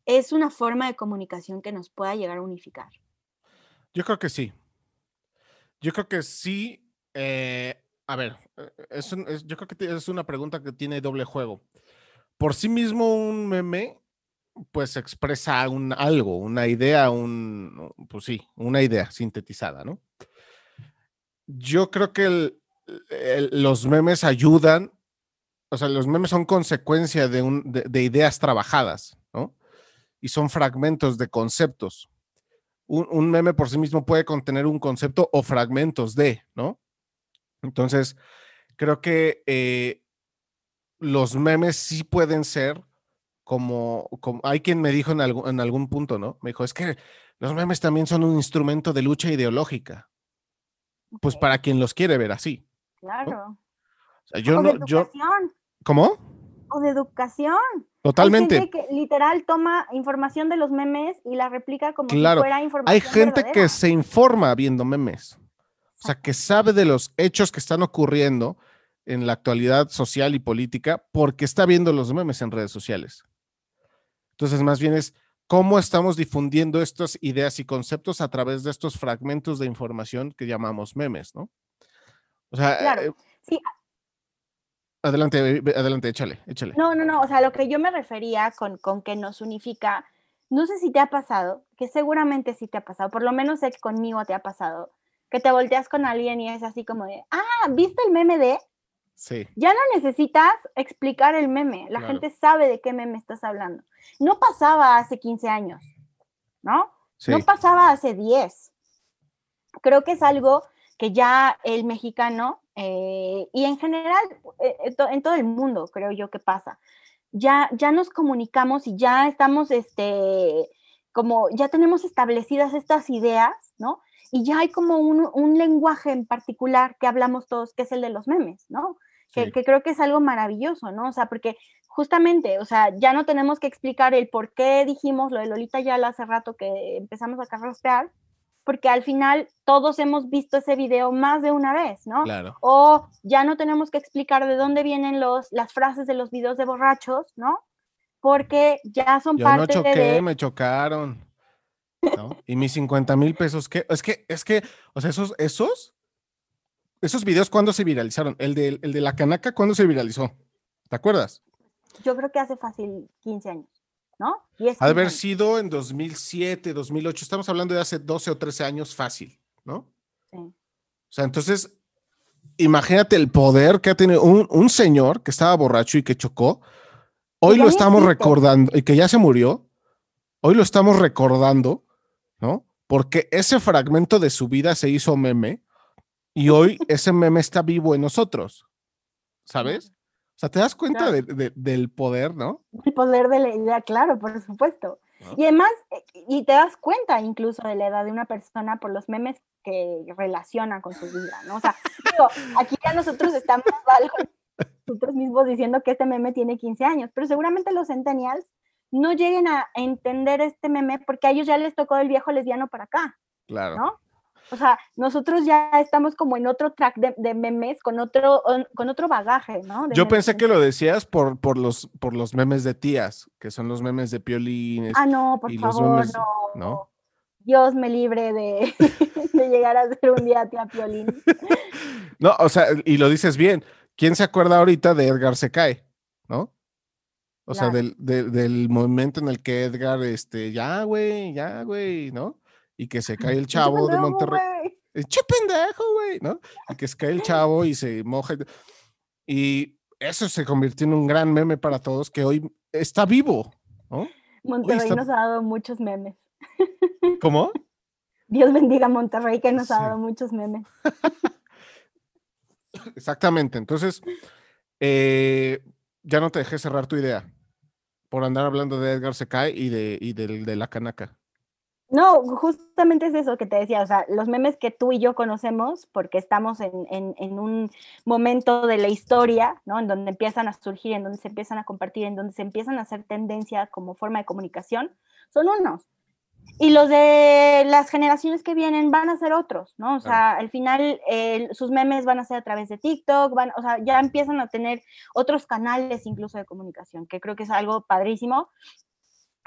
es una forma de comunicación que nos pueda llegar a unificar? Yo creo que sí. Yo creo que sí. eh, a ver, eh, es un- es- yo creo que es una pregunta que tiene doble juego. Por sí mismo un meme, pues expresa un, algo, una idea, un, pues sí, una idea sintetizada, ¿no? Yo creo que los memes ayudan, o sea, los memes son consecuencia de, de ideas trabajadas, ¿no? Y son fragmentos de conceptos un, un meme por sí mismo puede contener un concepto o fragmentos de, ¿no? Entonces, creo que eh, los memes sí pueden ser como, como hay quien me dijo en, algún- en algún punto, ¿no? Me dijo, es que los memes también son un instrumento de lucha ideológica. Pues para quien los quiere ver así. Claro. O sea, yo o de no, yo. ¿cómo? O de educación. Hay Totalmente. gente que literal toma información de los memes y la replica como Claro, si fuera información Hay gente verdadera. que se informa viendo memes. O sea, que sabe de los hechos que están ocurriendo en la actualidad social y política porque está viendo los memes en redes sociales. Entonces, más bien es cómo estamos difundiendo estas ideas y conceptos a través de estos fragmentos de información que llamamos memes, ¿no? O sea, Claro. eh, Sí, adelante, eh, adelante, échale, échale. No, no, no, o sea, lo que yo me refería con, con que nos unifica, no sé si te ha pasado, que seguramente sí te ha pasado, por lo menos sé que conmigo te ha pasado, que te volteas con alguien y es así como de, ah, ¿viste el meme de? Sí, Ya no necesitas explicar el meme, la Claro. gente sabe de qué meme estás hablando. No pasaba hace 15 años, ¿no? sí, No pasaba hace 10. Creo que es algo que ya el mexicano eh, y en general eh, to- en todo el mundo creo yo que pasa. Ya, ya nos comunicamos y ya estamos, este, como ya tenemos establecidas estas ideas, ¿no? Y ya hay como un, un lenguaje en particular que hablamos todos, que es el de los memes, ¿no? Que, sí. que creo que es algo maravilloso, ¿no? O sea, porque justamente, o sea, ya no tenemos que explicar el por qué dijimos lo de Lolita Yala hace rato que empezamos a carraspear, porque al final todos hemos visto ese video más de una vez, ¿no? Claro. O ya no tenemos que explicar de dónde vienen los, las frases de los videos de borrachos, ¿no? Porque ya son Yo no parte choqué, de... me chocaron. ¿No? Y mis 50 mil pesos, ¿qué? Es que, es que, o sea, esos, esos, esos videos, ¿cuándo se viralizaron? El de, el de la canaca, ¿cuándo se viralizó? ¿Te acuerdas? Yo creo que hace fácil 15 años, ¿no? 10, Ha de 15 haber sido en 2007, 2008, estamos hablando de hace 12 o 13 años fácil, ¿no? Sí. O sea, entonces, imagínate el poder que ha tenido un, un señor que estaba borracho y que chocó. Hoy lo estamos existe. recordando y que ya se murió. Hoy lo estamos recordando, ¿no? Porque ese fragmento de su vida se hizo meme y hoy ese meme está vivo en nosotros, ¿sabes? O sea, te das cuenta Claro. de- de- del poder, ¿no? El poder de la idea, claro, por supuesto. ¿No? Y además, y te das cuenta incluso de la edad de una persona por los memes que relaciona con su vida, ¿no? O sea, digo, aquí ya nosotros estamos *laughs* algo nosotros mismos diciendo que este meme tiene 15 años, pero seguramente los centennials no lleguen a entender este meme porque a ellos ya les tocó el viejo lesbiano para acá, Claro. ¿no? O sea, nosotros ya estamos como en otro track de, de memes con otro, on- con otro bagaje, ¿no? De Yo memes. pensé que lo decías por, por, los, por los memes de tías, que son los memes de piolines. Ah, no, por favor, memes, no. ¿no? Dios me libre de, *laughs* de llegar a ser un día tía Piolín. *laughs* No, o sea, y lo dices bien. ¿Quién se acuerda ahorita de Edgar se cae? ¿No? O sea, Claro. del, de- del momento en el que Edgar, este, ya, güey, ya, güey, ¿no? Y que se cae el chavo de Monterrey. ¡Che pendejo, güey! ¿No? Y que se cae el *laughs* chavo y se moja. Y eso se convirtió en un gran meme para todos que hoy está vivo, ¿no? Monterrey está- nos ha dado muchos memes. *laughs* ¿Cómo? Dios bendiga a Monterrey que nos ha Sí. dado muchos memes. *laughs* Exactamente. Entonces, eh, ya no te dejé cerrar tu idea por andar hablando de Edgar Secai y de, y de la canaca. No, justamente es eso que te decía, o sea, los memes que tú y yo conocemos, porque estamos en, en, un momento de la historia, ¿no? En donde empiezan a surgir, en donde se empiezan a compartir, en donde se empiezan a hacer tendencia como forma de comunicación, son unos. Y los de las generaciones que vienen van a ser otros, ¿no? O sea, al final sus memes van a ser a través de TikTok, van, o sea, ya empiezan a tener otros canales incluso de comunicación, que creo que es algo padrísimo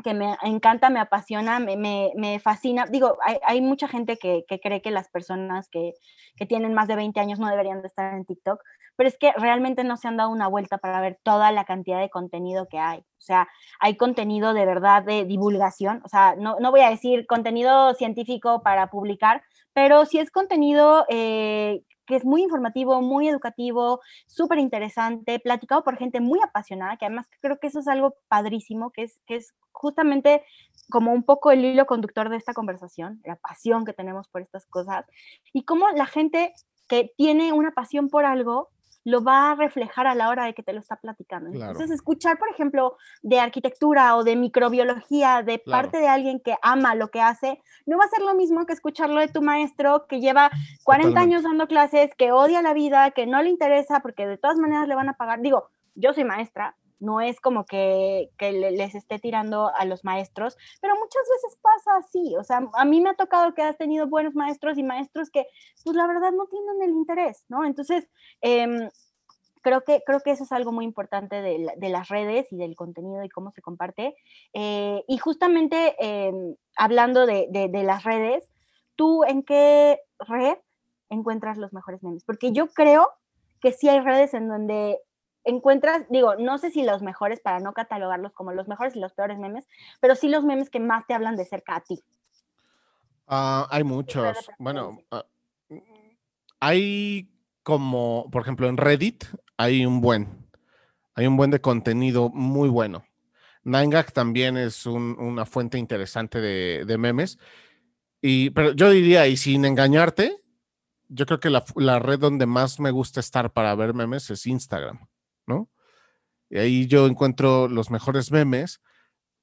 que me encanta, me apasiona, me, me, fascina. Digo, hay, hay mucha gente que, que, cree que las personas que, que, tienen más de 20 años no deberían de estar en TikTok, pero es que realmente no se han dado una vuelta para ver toda la cantidad de contenido que hay. O sea, hay contenido de verdad de divulgación, o sea, no, no voy a decir contenido científico para publicar, pero sí es contenido eh, que es muy informativo, muy educativo, súper interesante, platicado por gente muy apasionada, que además creo que eso es algo padrísimo, que es, que es justamente como un poco el hilo conductor de esta conversación, la pasión que tenemos por estas cosas, y cómo la gente que tiene una pasión por algo lo va a reflejar a la hora de que te lo está platicando. Entonces, escuchar, por ejemplo, de arquitectura o de microbiología de parte de alguien que ama lo que hace, no va a ser lo mismo que escucharlo de tu maestro que lleva 40 años dando clases, que odia la vida, que no le interesa porque de todas maneras le van a pagar. Digo, yo soy maestra, no es como que, que, les esté tirando a los maestros, pero muchas veces pasa así, o sea, a mí me ha tocado que has tenido buenos maestros y maestros que, pues la verdad no tienen el interés, ¿no? Entonces, eh, creo que, creo que eso es algo muy importante de, de las redes y del contenido y cómo se comparte. Eh, y justamente em, hablando de, de, las redes, ¿tú en qué red encuentras los mejores memes? Porque yo creo que sí hay redes en donde encuentras, digo, no sé si los mejores para no catalogarlos como los mejores y los peores memes, pero sí los memes que más te hablan de cerca a ti. Ah, hay muchos. Bueno, ah, hay como, por ejemplo, en Reddit hay un buen, hay un buen de contenido muy bueno. Nine también es una fuente interesante de, memes. Y, pero yo diría, y sin engañarte, yo creo que la, red donde más me gusta estar para ver memes es Instagram, ¿no? Y ahí yo encuentro los mejores memes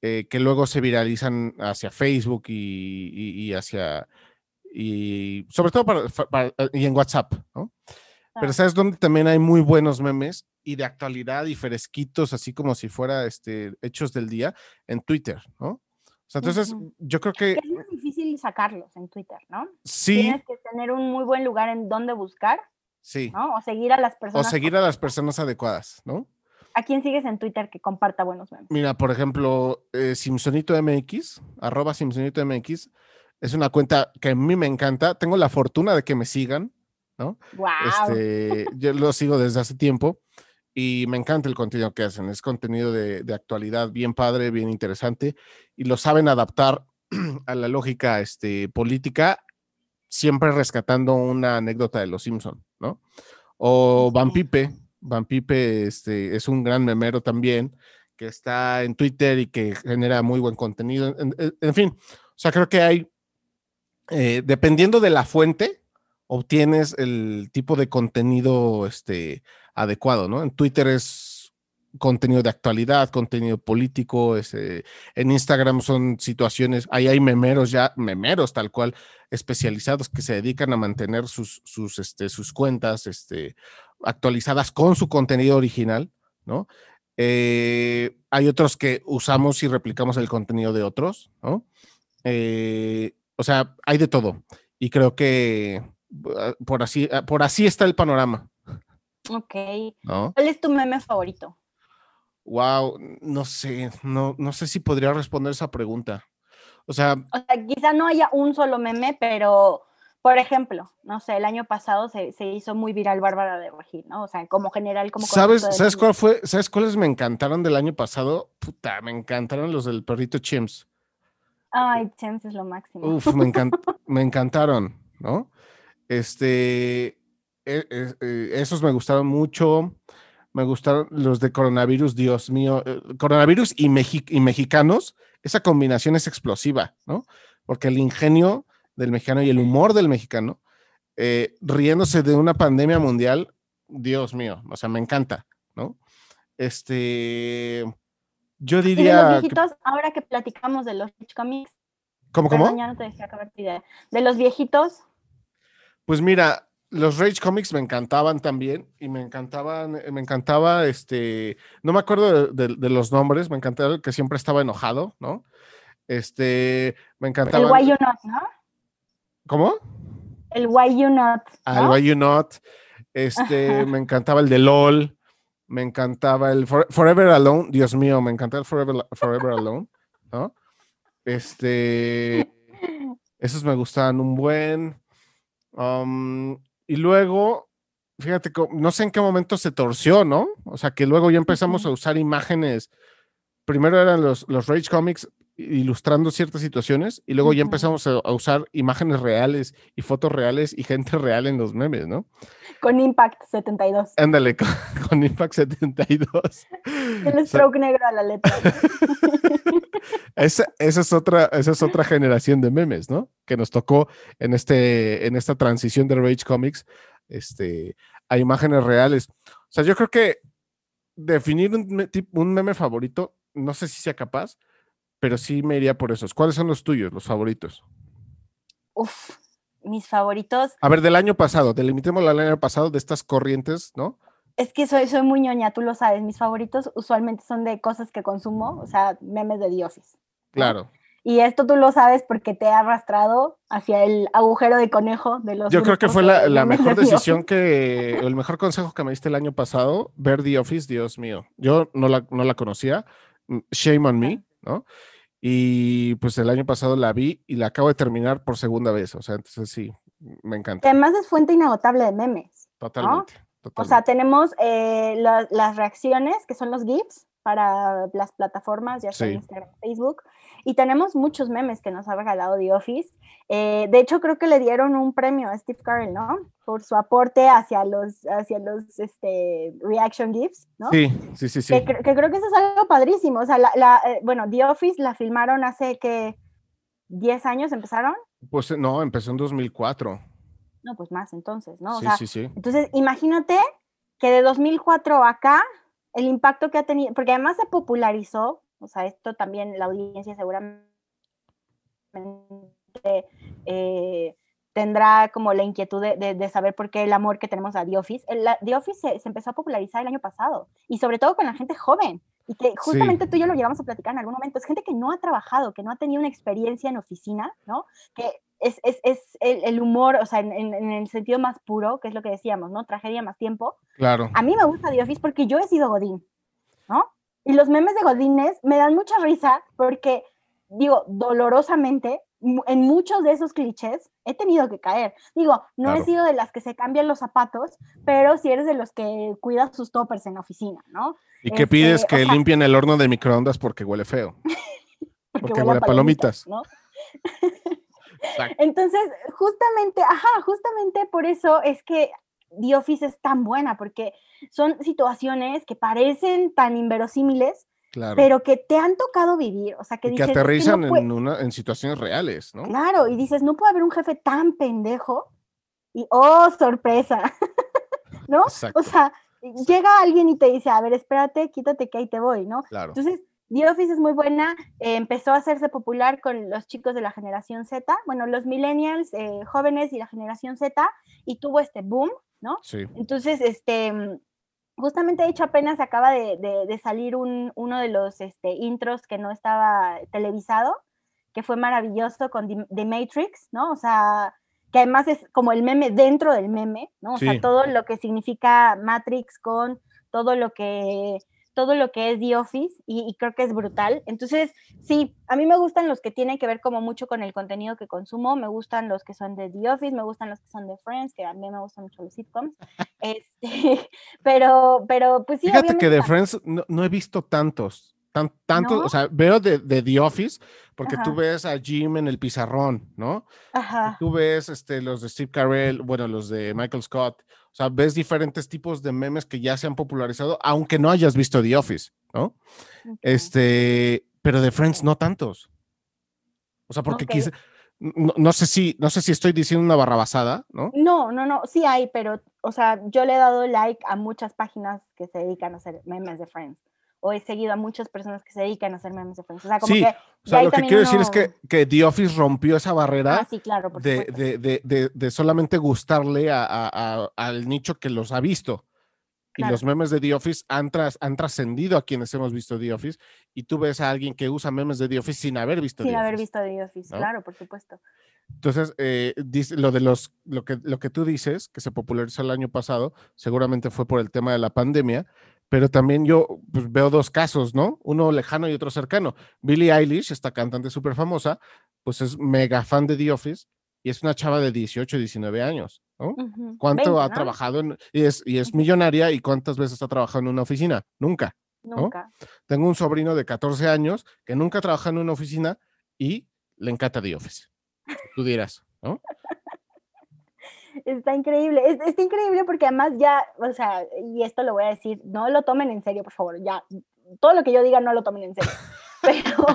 eh, que luego se viralizan hacia Facebook y, hacia, y sobre todo para, y en WhatsApp, ¿no? Pero ¿sabes dónde también hay muy buenos memes y de actualidad y fresquitos, así como si fuera este, hechos del día, en Twitter, ¿no? O sea, entonces yo creo que... Es muy difícil sacarlos en Twitter, ¿no? Sí. Tienes que tener un muy buen lugar en donde buscar. Sí. ¿no? O seguir a las personas. O seguir a las personas adecuadas, ¿no? ¿A quién sigues en Twitter que comparta buenos memes? Mira, por ejemplo, eh, Simpsonito MX, arroba Simpsonito MX, es una cuenta que a mí me encanta. Tengo la fortuna de que me sigan ¿no? Este, yo lo sigo desde hace tiempo y me encanta el contenido que hacen. Es contenido de, actualidad bien padre, bien interesante y lo saben adaptar *clears throat* a la lógica este, política, siempre rescatando una anécdota de los Simpson, ¿no? O Van Pipe, Van Pipe este, es un gran memero también, que está en Twitter y que genera muy buen contenido. En, fin, o sea, creo que hay, eh, dependiendo de la fuente, obtienes el tipo de contenido este, adecuado, ¿no? En Twitter es contenido de actualidad, contenido político, este, en Instagram son situaciones, ahí hay memeros ya, memeros tal cual, especializados que se dedican a mantener sus, sus, este, sus cuentas este, actualizadas con su contenido original, ¿no? Eh, hay otros que usamos y replicamos el contenido de otros, ¿no? Eh, o sea, hay de todo. Y creo que Ah, por así, ah, por así está el panorama. Ok. ¿Cuál es tu meme favorito? Wow, no sé, no, no sé si podría responder esa pregunta. O sea, quizá no haya un solo meme, pero por ejemplo, no sé, el año pasado se, hizo muy viral Bárbara de Regil, ¿no? O sea, como general, como ¿Sabes, ¿sabes cuál fue? ¿Sabes cuáles me encantaron del año pasado? Puta, me encantaron los del perrito Chimps. Ay, Chimps es lo máximo. Uf, me, *laughs* me encantaron, ¿no? Este, e, e, e, esos me gustaron mucho. Me gustaron los de coronavirus, Dios mío. Eh, coronavirus y, y mexicanos, esa combinación es explosiva, ¿no? Porque el ingenio del mexicano y el humor del mexicano, eh, riéndose de una pandemia mundial, Dios mío, o sea, me encanta, ¿no? Este, yo Y de diría... los que- viejitos, ahora que platicamos de los Rich Comics, ¿Cómo, cómo? no te dejé acabar tu idea. De los viejitos, Pues mira, los Rage Comics me encantaban también y me encantaban, eh, me encantaba, este, no me acuerdo de, de- de los nombres, me encantaba el que siempre estaba enojado, ¿no? Este, me el encantaba. Why You Not, ¿no? ¿Cómo? El Why You Not. Ah, el ¿no? Why You Not. Este, Ajá. me encantaba el de LOL, me encantaba el For- Forever Alone, Dios mío, me encantaba el Forever, Forever Alone, ¿no? Este, *laughs* esos me gustaban un buen. um, y luego, fíjate, no sé en qué momento se torció, ¿no? O sea, que luego ya empezamos a usar imágenes. Primero eran los, los Rage Comics ilustrando ciertas situaciones y luego ya Ujú. empezamos a, a usar imágenes reales y fotos reales y gente real en los memes, ¿no? Con Impact 72. Ándale, con, *laughs* con Impact 72. El O sea, stroke negro a la letra. *laughs* esa, esa es otra, esa es otra generación de memes, ¿no? Que nos tocó en, este, en esta transición de Rage Comics este, a imágenes reales. O sea, yo creo que definir un, un meme favorito, no sé si sea capaz, pero sí me iría por esos. ¿Cuáles son los tuyos, los favoritos? Uf, mis favoritos. A ver, del año pasado, delimitémoslo al año pasado de estas corrientes, ¿no? Es que soy, soy muy ñoña, tú lo sabes. Mis favoritos usualmente son de cosas que consumo, o sea, memes de The Office. Claro. Y esto tú lo sabes porque te ha arrastrado hacia el agujero de conejo de los. Yo creo que fue la, de mejor decisión que, el mejor consejo que me diste el año pasado, ver The Office, Dios mío. Yo no la, no la conocía, mm, shame on me, ¿no? Y pues el año pasado la vi y la acabo de terminar por segunda vez, o sea, entonces sí, me encanta, además es fuente inagotable de memes. totalmente. O sea, totalmente. tenemos eh, la- las reacciones, que son los GIFs para las plataformas, ya sea Sí. Instagram, Facebook, y tenemos muchos memes que nos ha regalado The Office. Eh, de hecho, creo que le dieron un premio a Steve Carell, ¿no? Por su aporte hacia los, hacia los este, reaction GIFs, ¿no? Sí, sí, sí, sí. Que, que creo que eso es algo padrísimo. O sea, la, la, eh, bueno, The Office la filmaron hace que 10 años empezaron. Pues eh, no, empezó en 2004. No, pues más entonces, ¿no? O Sí, sea, sí, sí. entonces, imagínate que de 2004 acá, el impacto que ha tenido, porque además se popularizó, o sea, esto también la audiencia seguramente eh, tendrá como la inquietud de, de- de saber por qué el amor que tenemos a The Office. El- la- The Office se, se empezó a popularizar el año pasado, y sobre todo con la gente joven, y que justamente tú y yo lo llegamos a platicar en algún momento, es gente que no ha trabajado, que no ha tenido una experiencia en oficina, ¿no? Que es, es, es el, el humor, o sea, en, en- en el sentido más puro, que es lo que decíamos, ¿no? Tragedia más tiempo. Claro. A mí me gusta The Office porque yo he sido Godín. Y los memes de Godines me dan mucha risa porque, digo, dolorosamente, en muchos de esos clichés he tenido que caer. Digo, no Claro. he sido de las que se cambian los zapatos, pero sí eres de los que cuidas sus toppers en la oficina, ¿no? ¿Y qué este, pides? o Que sea- limpien el horno de microondas porque huele feo. *laughs* Porque huele a palomitas. ¿no? *laughs* Entonces, justamente, ajá, justamente por eso es que The Office es tan buena, porque son situaciones que parecen tan inverosímiles, Claro. pero que te han tocado vivir. O sea, que y que dices, "Es que no aterrizan puede-". en, una, en situaciones reales, ¿no? Claro, y dices, no puede haber un jefe tan pendejo. Y, oh, sorpresa. *laughs* ¿No? Exacto. O sea, llega alguien y te dice, a ver, espérate, quítate que ahí te voy, ¿no? Claro. Entonces, The Office es muy buena, eh, empezó a hacerse popular con los chicos de la generación Z, bueno, los millennials eh, jóvenes y la generación Z, y tuvo este boom, ¿no? Sí. Entonces, este, mm, justamente de hecho apenas acaba de, de- de salir un, uno de los este, intros que no estaba televisado, que fue maravilloso con The, The Matrix, ¿no? O sea, que además es como el meme dentro del meme, ¿no? O Sí. sea, todo lo que significa Matrix con todo lo que todo lo que es The Office y, y creo que es brutal. Entonces, sí, a mí me gustan los que tienen que ver como mucho con el contenido que consumo, me gustan los que son de The Office, me gustan los que son de Friends, que a mí me gustan mucho los sitcoms. *laughs* Este, *laughs* pero, pero pues sí, Fíjate que de Friends no, no he visto tantos. Tan, tantos, ¿No? o sea, veo de, de The Office, porque tú Ajá. ves a Jim en el pizarrón, ¿no? Y Ajá. tú ves este, los de Steve Carell, bueno, los de Michael Scott. O sea, ves diferentes tipos de memes que ya se han popularizado, aunque no hayas visto The Office, ¿no? Este, pero de Friends no tantos. O sea, porque quizá, no, sé si, no sé si estoy diciendo una barrabasada, ¿no? No, no, no, sí hay, pero, o sea, yo le he dado like a muchas páginas que se dedican a hacer memes de Friends. O he seguido a muchas personas que se dedican a hacer memes de Friends. O sea, como sí, que. O sea, lo que quiero decir es que, que, The Office rompió esa barrera ah, sí, claro, de, de, de, de, solamente gustarle a, a, al nicho que los ha visto. Y los memes de The Office han, tras, han trascendido a quienes hemos visto The Office. Y tú ves a alguien que usa memes de The Office sin haber visto sin The haber Office. visto The Office, claro, por supuesto. Entonces, eh, lo de los, lo que, lo que tú dices, que se popularizó el año pasado, seguramente fue por el tema de la pandemia, pero también yo pues, veo dos casos, ¿no? Uno lejano y otro cercano. Billie Eilish, esta cantante súper famosa, pues es mega fan de The Office y es una chava de 18, 19 años, ¿no? ¿Cuánto ha trabajado en, y es, y es millonaria y cuántas veces ha trabajado en una oficina? Nunca. Nunca. Tengo un sobrino de 14 años que nunca trabaja en una oficina y le encanta The Office. Tú dirás, ¿no? Está increíble, es, está increíble porque además ya, o sea, y esto lo voy a decir, no lo tomen en serio, por favor, ya, todo lo que yo diga no lo tomen en serio, *laughs* pero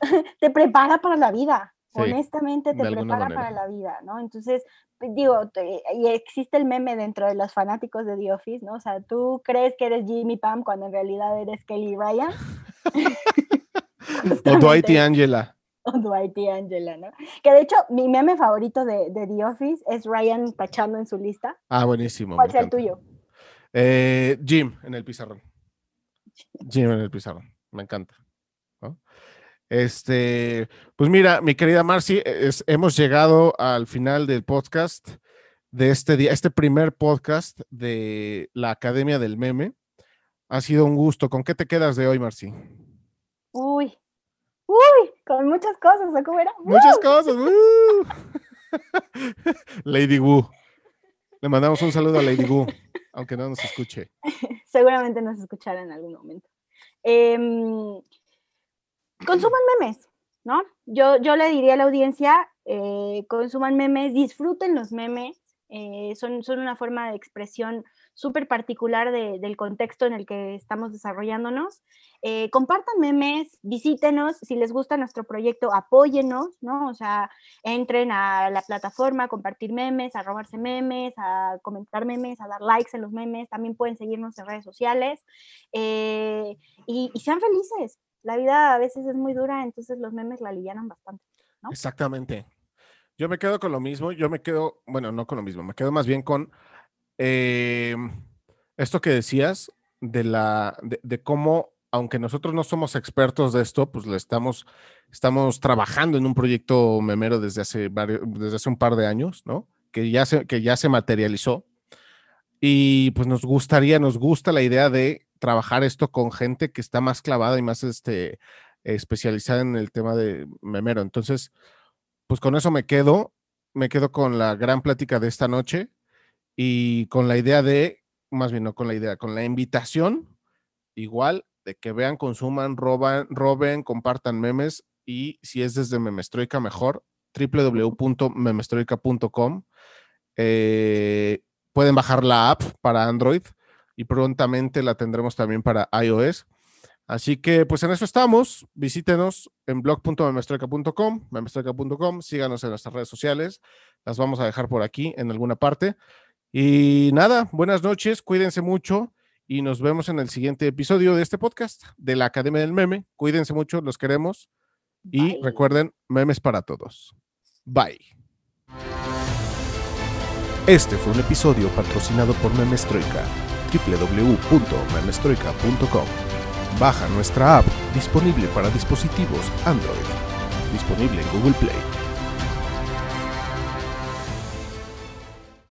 *laughs* te prepara para la vida, honestamente te prepara para la vida, ¿no? Entonces, pues, digo, y existe el meme dentro de los fanáticos de The Office, ¿no? O sea, tú crees que eres Jimmy Pam cuando en realidad eres Kelly Ryan. *laughs* o Dwight y Angela. O Dwight y Angela, ¿no? Que de hecho, mi meme favorito de, de, The Office es Ryan tachando en su lista. Ah, buenísimo. ¿Cuál es el tuyo? Eh, Jim en el pizarrón. Jim en el pizarrón. Me encanta. Este, pues mira, mi querida Marcy, hemos llegado al final del podcast de este día, este primer podcast de la Academia del Meme. Ha sido un gusto. ¿Con qué te quedas de hoy, Marcy? Uy, Uy, con muchas cosas, cómo era? Muchas cosas. *laughs* Lady Wu. Le mandamos un saludo a Lady Wu, aunque no nos escuche. *laughs* Seguramente nos escuchará en algún momento. Em, consuman memes, ¿no? Yo, yo le diría a la audiencia, eh, consuman memes, disfruten los memes, eh, son, son una forma de expresión súper particular del contexto en el que estamos desarrollándonos. Eh, compartan memes, visítenos, si les gusta nuestro proyecto, apóyenos, ¿no? O sea, entren a la plataforma a compartir memes, a robarse memes, a comentar memes, a dar likes en los memes, también pueden seguirnos en redes sociales eh, y, sean felices. La vida a veces es muy dura, entonces los memes la alivianan bastante. ¿no? Exactamente. Yo me quedo con lo mismo, yo me quedo, bueno, no con lo mismo, me quedo más bien con eh, esto que decías de, la, de, cómo, aunque nosotros no somos expertos de esto, pues le estamos, estamos trabajando en un proyecto memero desde hace, varios, desde hace un par de años, ¿no? Que ya, se, que ya se materializó. Y pues nos gustaría, nos gusta la idea de trabajar esto con gente que está más clavada y más este, especializada en el tema de memero. Entonces, pues con eso me quedo, me quedo con la gran plática de esta noche y con la idea de, más bien no con la idea, con la invitación, igual, de que vean, consuman, roban, roben, compartan memes y si es desde Memestroika, mejor, www.memestroika.com. Eh, pueden bajar la app para Android y prontamente la tendremos también para iOS. Así que pues en eso estamos. Visítenos en blog.memestroika.com, memestroika.com, síganos en nuestras redes sociales. Las vamos a dejar por aquí en alguna parte. Y nada, buenas noches, cuídense mucho y nos vemos en el siguiente episodio de este podcast de la Academia del Meme. Cuídense mucho, los queremos y recuerden, memes para todos. Bye. Este fue un episodio patrocinado por Memestroika, www.memestroika.com. Baja nuestra app disponible para dispositivos Android, disponible en Google Play.